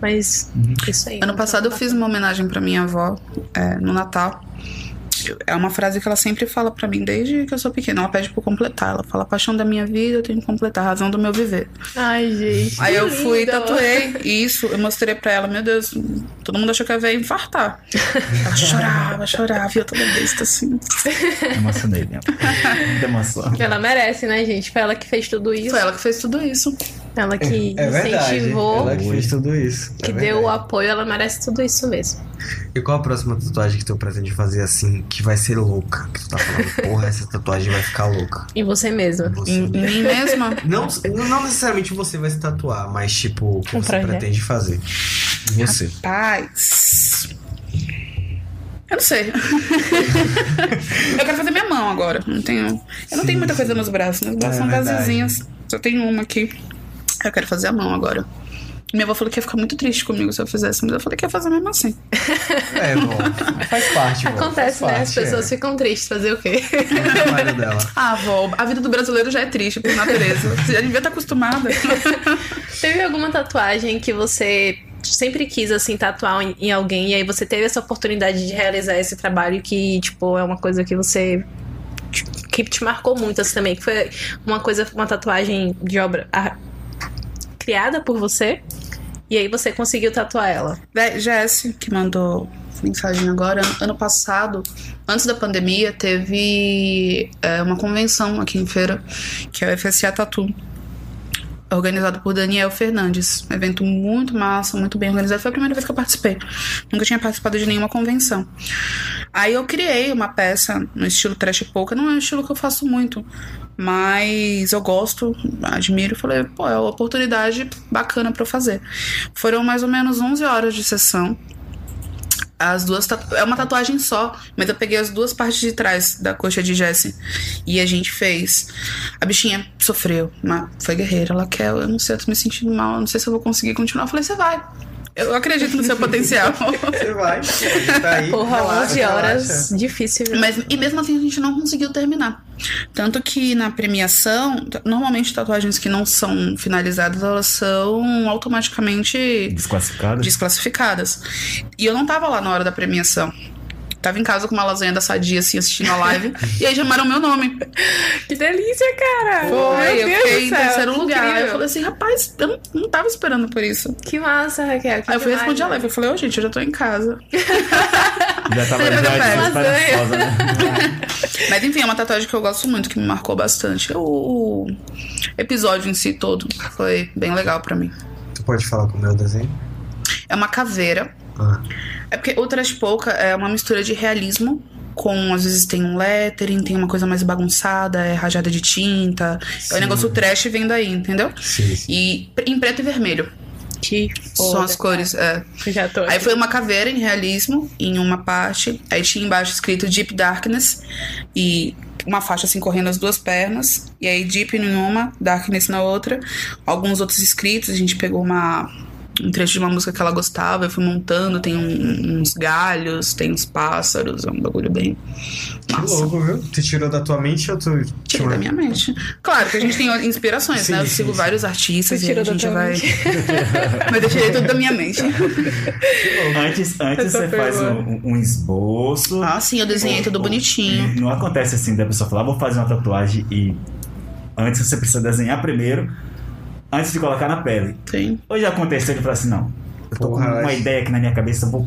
Speaker 2: Mas isso aí.
Speaker 4: Ano passado eu fiz uma homenagem pra minha avó é, no Natal. É uma frase que ela sempre fala pra mim desde que eu sou pequena. Ela pede pra eu completar. Ela fala: paixão da minha vida, eu tenho que completar, a razão do meu viver.
Speaker 2: Ai, gente.
Speaker 4: Aí eu fui e
Speaker 2: lindo.
Speaker 4: tatuei isso. Eu mostrei pra ela: meu Deus, todo mundo achou que eu ia infartar. Ela chorava, chorava. E eu toda besta assim.
Speaker 5: Emocionei, né? (laughs) Emoção.
Speaker 2: Ela merece, né, gente? Foi ela que fez tudo isso.
Speaker 4: Foi ela que fez tudo isso.
Speaker 2: Ela que
Speaker 3: É verdade.
Speaker 2: incentivou,
Speaker 3: Ela que fez tudo isso.
Speaker 2: que
Speaker 3: É
Speaker 2: deu o apoio, ela merece tudo isso mesmo.
Speaker 3: E qual a próxima tatuagem que tu pretende fazer assim, que vai ser louca? Que tu tá falando, (laughs) porra, essa tatuagem vai ficar louca.
Speaker 2: Em você mesma.
Speaker 3: Você
Speaker 4: Em, em mim mesma.
Speaker 3: Não, não necessariamente você vai se tatuar, mas tipo, o que
Speaker 2: Um
Speaker 3: você
Speaker 2: projeto.
Speaker 3: pretende fazer. Em você.
Speaker 4: Paz. Eu não sei. (laughs) eu quero fazer minha mão agora. Não tenho, eu não
Speaker 3: Sim,
Speaker 4: tenho muita coisa nos braços. Meus braços
Speaker 3: É
Speaker 4: são
Speaker 3: verdade.
Speaker 4: gazezinhas. Só tenho uma aqui. Eu quero fazer a mão agora. Minha avó falou que ia ficar muito triste comigo se eu fizesse, mas eu falei que ia fazer mesmo assim.
Speaker 3: É, bom. Faz parte.
Speaker 2: Acontece,
Speaker 3: faz
Speaker 2: né?
Speaker 3: parte,
Speaker 2: As pessoas
Speaker 3: é.
Speaker 2: ficam tristes, fazer o quê?
Speaker 3: É o trabalho dela.
Speaker 4: Ah, avó, a vida do brasileiro já é triste por natureza. Você já devia estar acostumada. (laughs)
Speaker 2: Teve alguma tatuagem que você sempre quis, assim, tatuar em, alguém e aí você teve essa oportunidade de realizar esse trabalho que, tipo, é uma coisa que você. que te marcou muito, assim, também? Que foi uma coisa, uma tatuagem de obra ah, criada por você e aí você conseguiu tatuar ela.
Speaker 4: Vé, Jesse, que mandou mensagem agora, ano passado, antes da pandemia, teve é, uma convenção aqui em feira, que é o FSA Tatu. Organizado por Daniel Fernandes. Um evento muito massa, muito bem organizado. Foi a primeira vez que eu participei. Nunca tinha participado de nenhuma convenção. Aí eu criei uma peça no estilo trash polka. Não é um estilo que eu faço muito, mas eu gosto, admiro. Falei, pô, é uma oportunidade bacana para eu fazer. Foram mais ou menos 11 horas de sessão as duas é uma tatuagem só, mas eu peguei as duas partes de trás da coxa de Jessie e a gente fez. A bichinha sofreu, mas foi guerreira. Ela quer, eu não sei, eu tô me sentindo mal, não sei se eu vou conseguir continuar. Eu falei, você vai. Eu acredito no seu potencial.
Speaker 3: Você vai. Tá aí,
Speaker 2: Porra,
Speaker 3: relaxa,
Speaker 2: 11 horas,
Speaker 3: relaxa.
Speaker 2: difícil.
Speaker 4: Mas, e mesmo assim a gente não conseguiu terminar. Tanto que na premiação, normalmente tatuagens que não são finalizadas, elas são automaticamente
Speaker 5: Desclassificado?
Speaker 4: desclassificadas. E eu não tava lá na hora da premiação. Tava em casa com uma lasanha da sadia, assim, assistindo a live. e aí chamaram meu nome. (laughs)
Speaker 2: Que delícia, cara!
Speaker 4: Foi,
Speaker 2: Meu
Speaker 4: eu
Speaker 2: Deus
Speaker 4: fiquei em terceiro lugar.
Speaker 2: incrível.
Speaker 4: Eu falei assim, rapaz, eu não, não tava esperando por isso.
Speaker 2: Que massa, Raquel. que
Speaker 4: aí eu fui responder a live. Eu falei, ô gente, eu já tô em casa. (laughs)
Speaker 5: Já tava já né? (laughs)
Speaker 4: Mas enfim, é uma tatuagem que eu gosto muito, que me marcou bastante. O episódio em si todo foi bem legal pra mim.
Speaker 3: Tu pode falar como é o desenho?
Speaker 4: É uma caveira.
Speaker 3: Ah,
Speaker 4: É porque o trash polka é uma mistura de realismo com, às vezes tem um lettering, tem uma coisa mais bagunçada, é rajada de tinta. É o
Speaker 3: Sim.
Speaker 4: negócio trash vem daí, entendeu?
Speaker 3: sim, sim.
Speaker 4: E em preto e vermelho.
Speaker 2: Que
Speaker 4: São
Speaker 2: foda,
Speaker 4: as cores. É.
Speaker 2: Já tô.
Speaker 4: Aí foi uma caveira em realismo, em uma parte. Aí tinha embaixo escrito Deep Darkness. E uma faixa assim correndo as duas pernas. E aí Deep em uma, Darkness na outra. Alguns outros escritos. A gente pegou uma. Um trecho de uma música que ela gostava, eu fui montando, tem um- uns galhos, tem uns pássaros, é um bagulho bem
Speaker 3: Que
Speaker 4: massa.
Speaker 3: louco, viu? Tu tirou da tua mente ou tu.
Speaker 4: Tirei da minha mente. Claro que a gente tem inspirações,
Speaker 3: Sim,
Speaker 4: né? Eu
Speaker 3: sim,
Speaker 4: sigo
Speaker 3: sim.
Speaker 4: vários artistas
Speaker 2: Você
Speaker 4: e a
Speaker 2: tirou
Speaker 4: gente vai. (laughs) Mas eu tirei tudo da minha mente.
Speaker 5: Antes, antes você faz um, um esboço.
Speaker 4: Ah, sim, eu desenhei tudo bonitinho.
Speaker 5: Não acontece assim da pessoa falar, vou fazer uma tatuagem e antes você precisa desenhar primeiro, antes de colocar na pele.
Speaker 4: Sim.
Speaker 5: Hoje aconteceu de falar assim, não, eu tô
Speaker 3: Porra,
Speaker 5: com uma
Speaker 3: acho-
Speaker 5: ideia aqui na minha cabeça, vou.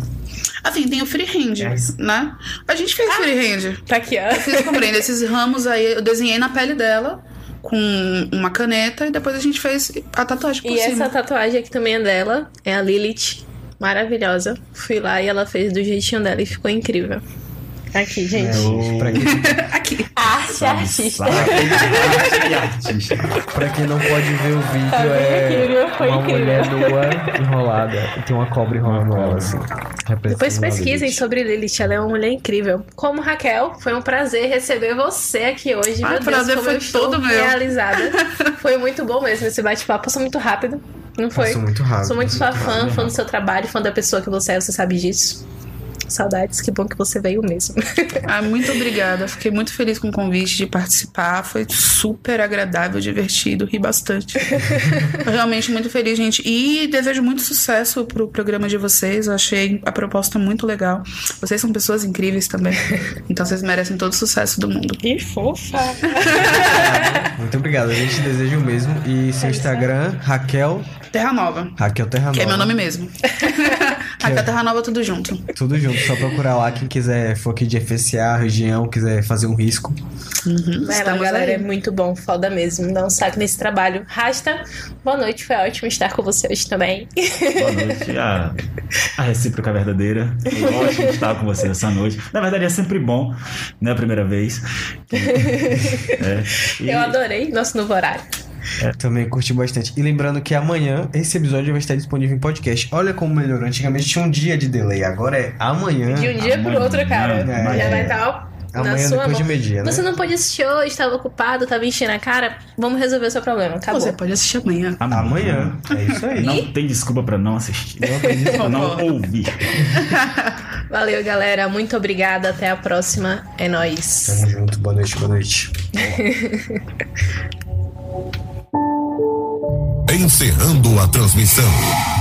Speaker 4: Assim, tem o freehand,
Speaker 5: É isso.
Speaker 4: né? A gente fez freehand.
Speaker 2: Tá aqui, ó.
Speaker 4: Eu fiz com Brenda esses ramos aí, eu desenhei na pele dela com uma caneta e depois a gente fez a tatuagem por
Speaker 2: E
Speaker 4: cima.
Speaker 2: essa tatuagem aqui também é dela. É a Lilith. Maravilhosa. Fui lá e ela fez do jeitinho dela e ficou incrível. Aqui, gente.
Speaker 5: Eu...
Speaker 3: Pra quem, (laughs)
Speaker 4: Aqui.
Speaker 2: Arte
Speaker 5: Sabe,
Speaker 2: artista.
Speaker 5: arte e artista.
Speaker 3: pra quem não pode ver o vídeo,
Speaker 2: Tá incrível,
Speaker 3: é
Speaker 2: foi
Speaker 3: uma
Speaker 2: incrível.
Speaker 3: mulher nua enrolada. E tem uma cobra enrolando ela, assim.
Speaker 2: Depois pesquisem
Speaker 3: Lilith.
Speaker 2: sobre Lilith, ela é uma mulher incrível. Como Raquel, foi um prazer receber você aqui hoje.
Speaker 4: Ah,
Speaker 2: Meu
Speaker 4: o prazer
Speaker 2: Deus, como
Speaker 4: foi
Speaker 2: eu estou
Speaker 4: todo meu.
Speaker 2: realizada. (laughs) foi muito bom mesmo esse bate-papo, passou muito rápido. Não foi?
Speaker 3: Passou muito rápido.
Speaker 2: Sou muito sua fã,
Speaker 3: rápido.
Speaker 2: fã do seu trabalho, fã da pessoa que você é, você sabe disso. Saudades, que bom que você veio mesmo. (laughs)
Speaker 4: Ah, muito obrigada. Fiquei muito feliz com o convite de participar. Foi super agradável, divertido, ri bastante. (laughs) Realmente muito feliz, gente. E desejo muito sucesso pro programa de vocês. Eu achei a proposta muito legal. Vocês são pessoas incríveis também. Então vocês merecem todo o sucesso do mundo.
Speaker 2: Que fofa! (laughs)
Speaker 3: Muito obrigado, a gente deseja o mesmo. E seu Instagram, Raquel.
Speaker 4: Terra Nova,
Speaker 3: Raquel Terra
Speaker 4: que é meu
Speaker 3: Nova.
Speaker 4: nome mesmo. Raquel Terra Nova, tudo junto.
Speaker 3: Tudo junto, só procurar lá quem quiser, for aqui de FCA, região, quiser fazer um risco.
Speaker 4: Uhum,
Speaker 2: Vai lá, galera, é
Speaker 4: aí.
Speaker 2: muito bom, foda mesmo. Dá um saco nesse trabalho. Rasta, boa noite, foi ótimo estar com você hoje também.
Speaker 5: Boa noite. A, a recíproca verdadeira. Gosto de estar com você essa noite. Na verdade, é sempre bom, né? A primeira vez. (laughs) É. E-
Speaker 2: Eu adorei nosso novo horário.
Speaker 3: Também curti bastante. E lembrando que amanhã esse episódio vai estar disponível em podcast. Olha como melhorou. Antigamente tinha um dia de delay, agora é amanhã.
Speaker 2: De um dia pro
Speaker 5: amanhã,
Speaker 2: outro, cara.
Speaker 3: é.
Speaker 2: Já vai estar na
Speaker 3: Amanhã
Speaker 2: sua
Speaker 3: depois
Speaker 2: mão.
Speaker 3: de meio-dia, né?
Speaker 2: Você não pôde assistir hoje, estava ocupado, estava enchendo a cara. Vamos resolver o seu problema. Acabou.
Speaker 4: Você pode assistir amanhã.
Speaker 3: Amanhã. É isso aí.
Speaker 5: Não tem desculpa pra não assistir.
Speaker 3: Não acredito.
Speaker 5: Pra não ouvir. (laughs)
Speaker 2: Valeu, galera. Muito obrigada. Até a próxima. É nóis.
Speaker 3: Tamo junto. Boa noite, boa noite. (laughs)
Speaker 1: Encerrando a transmissão.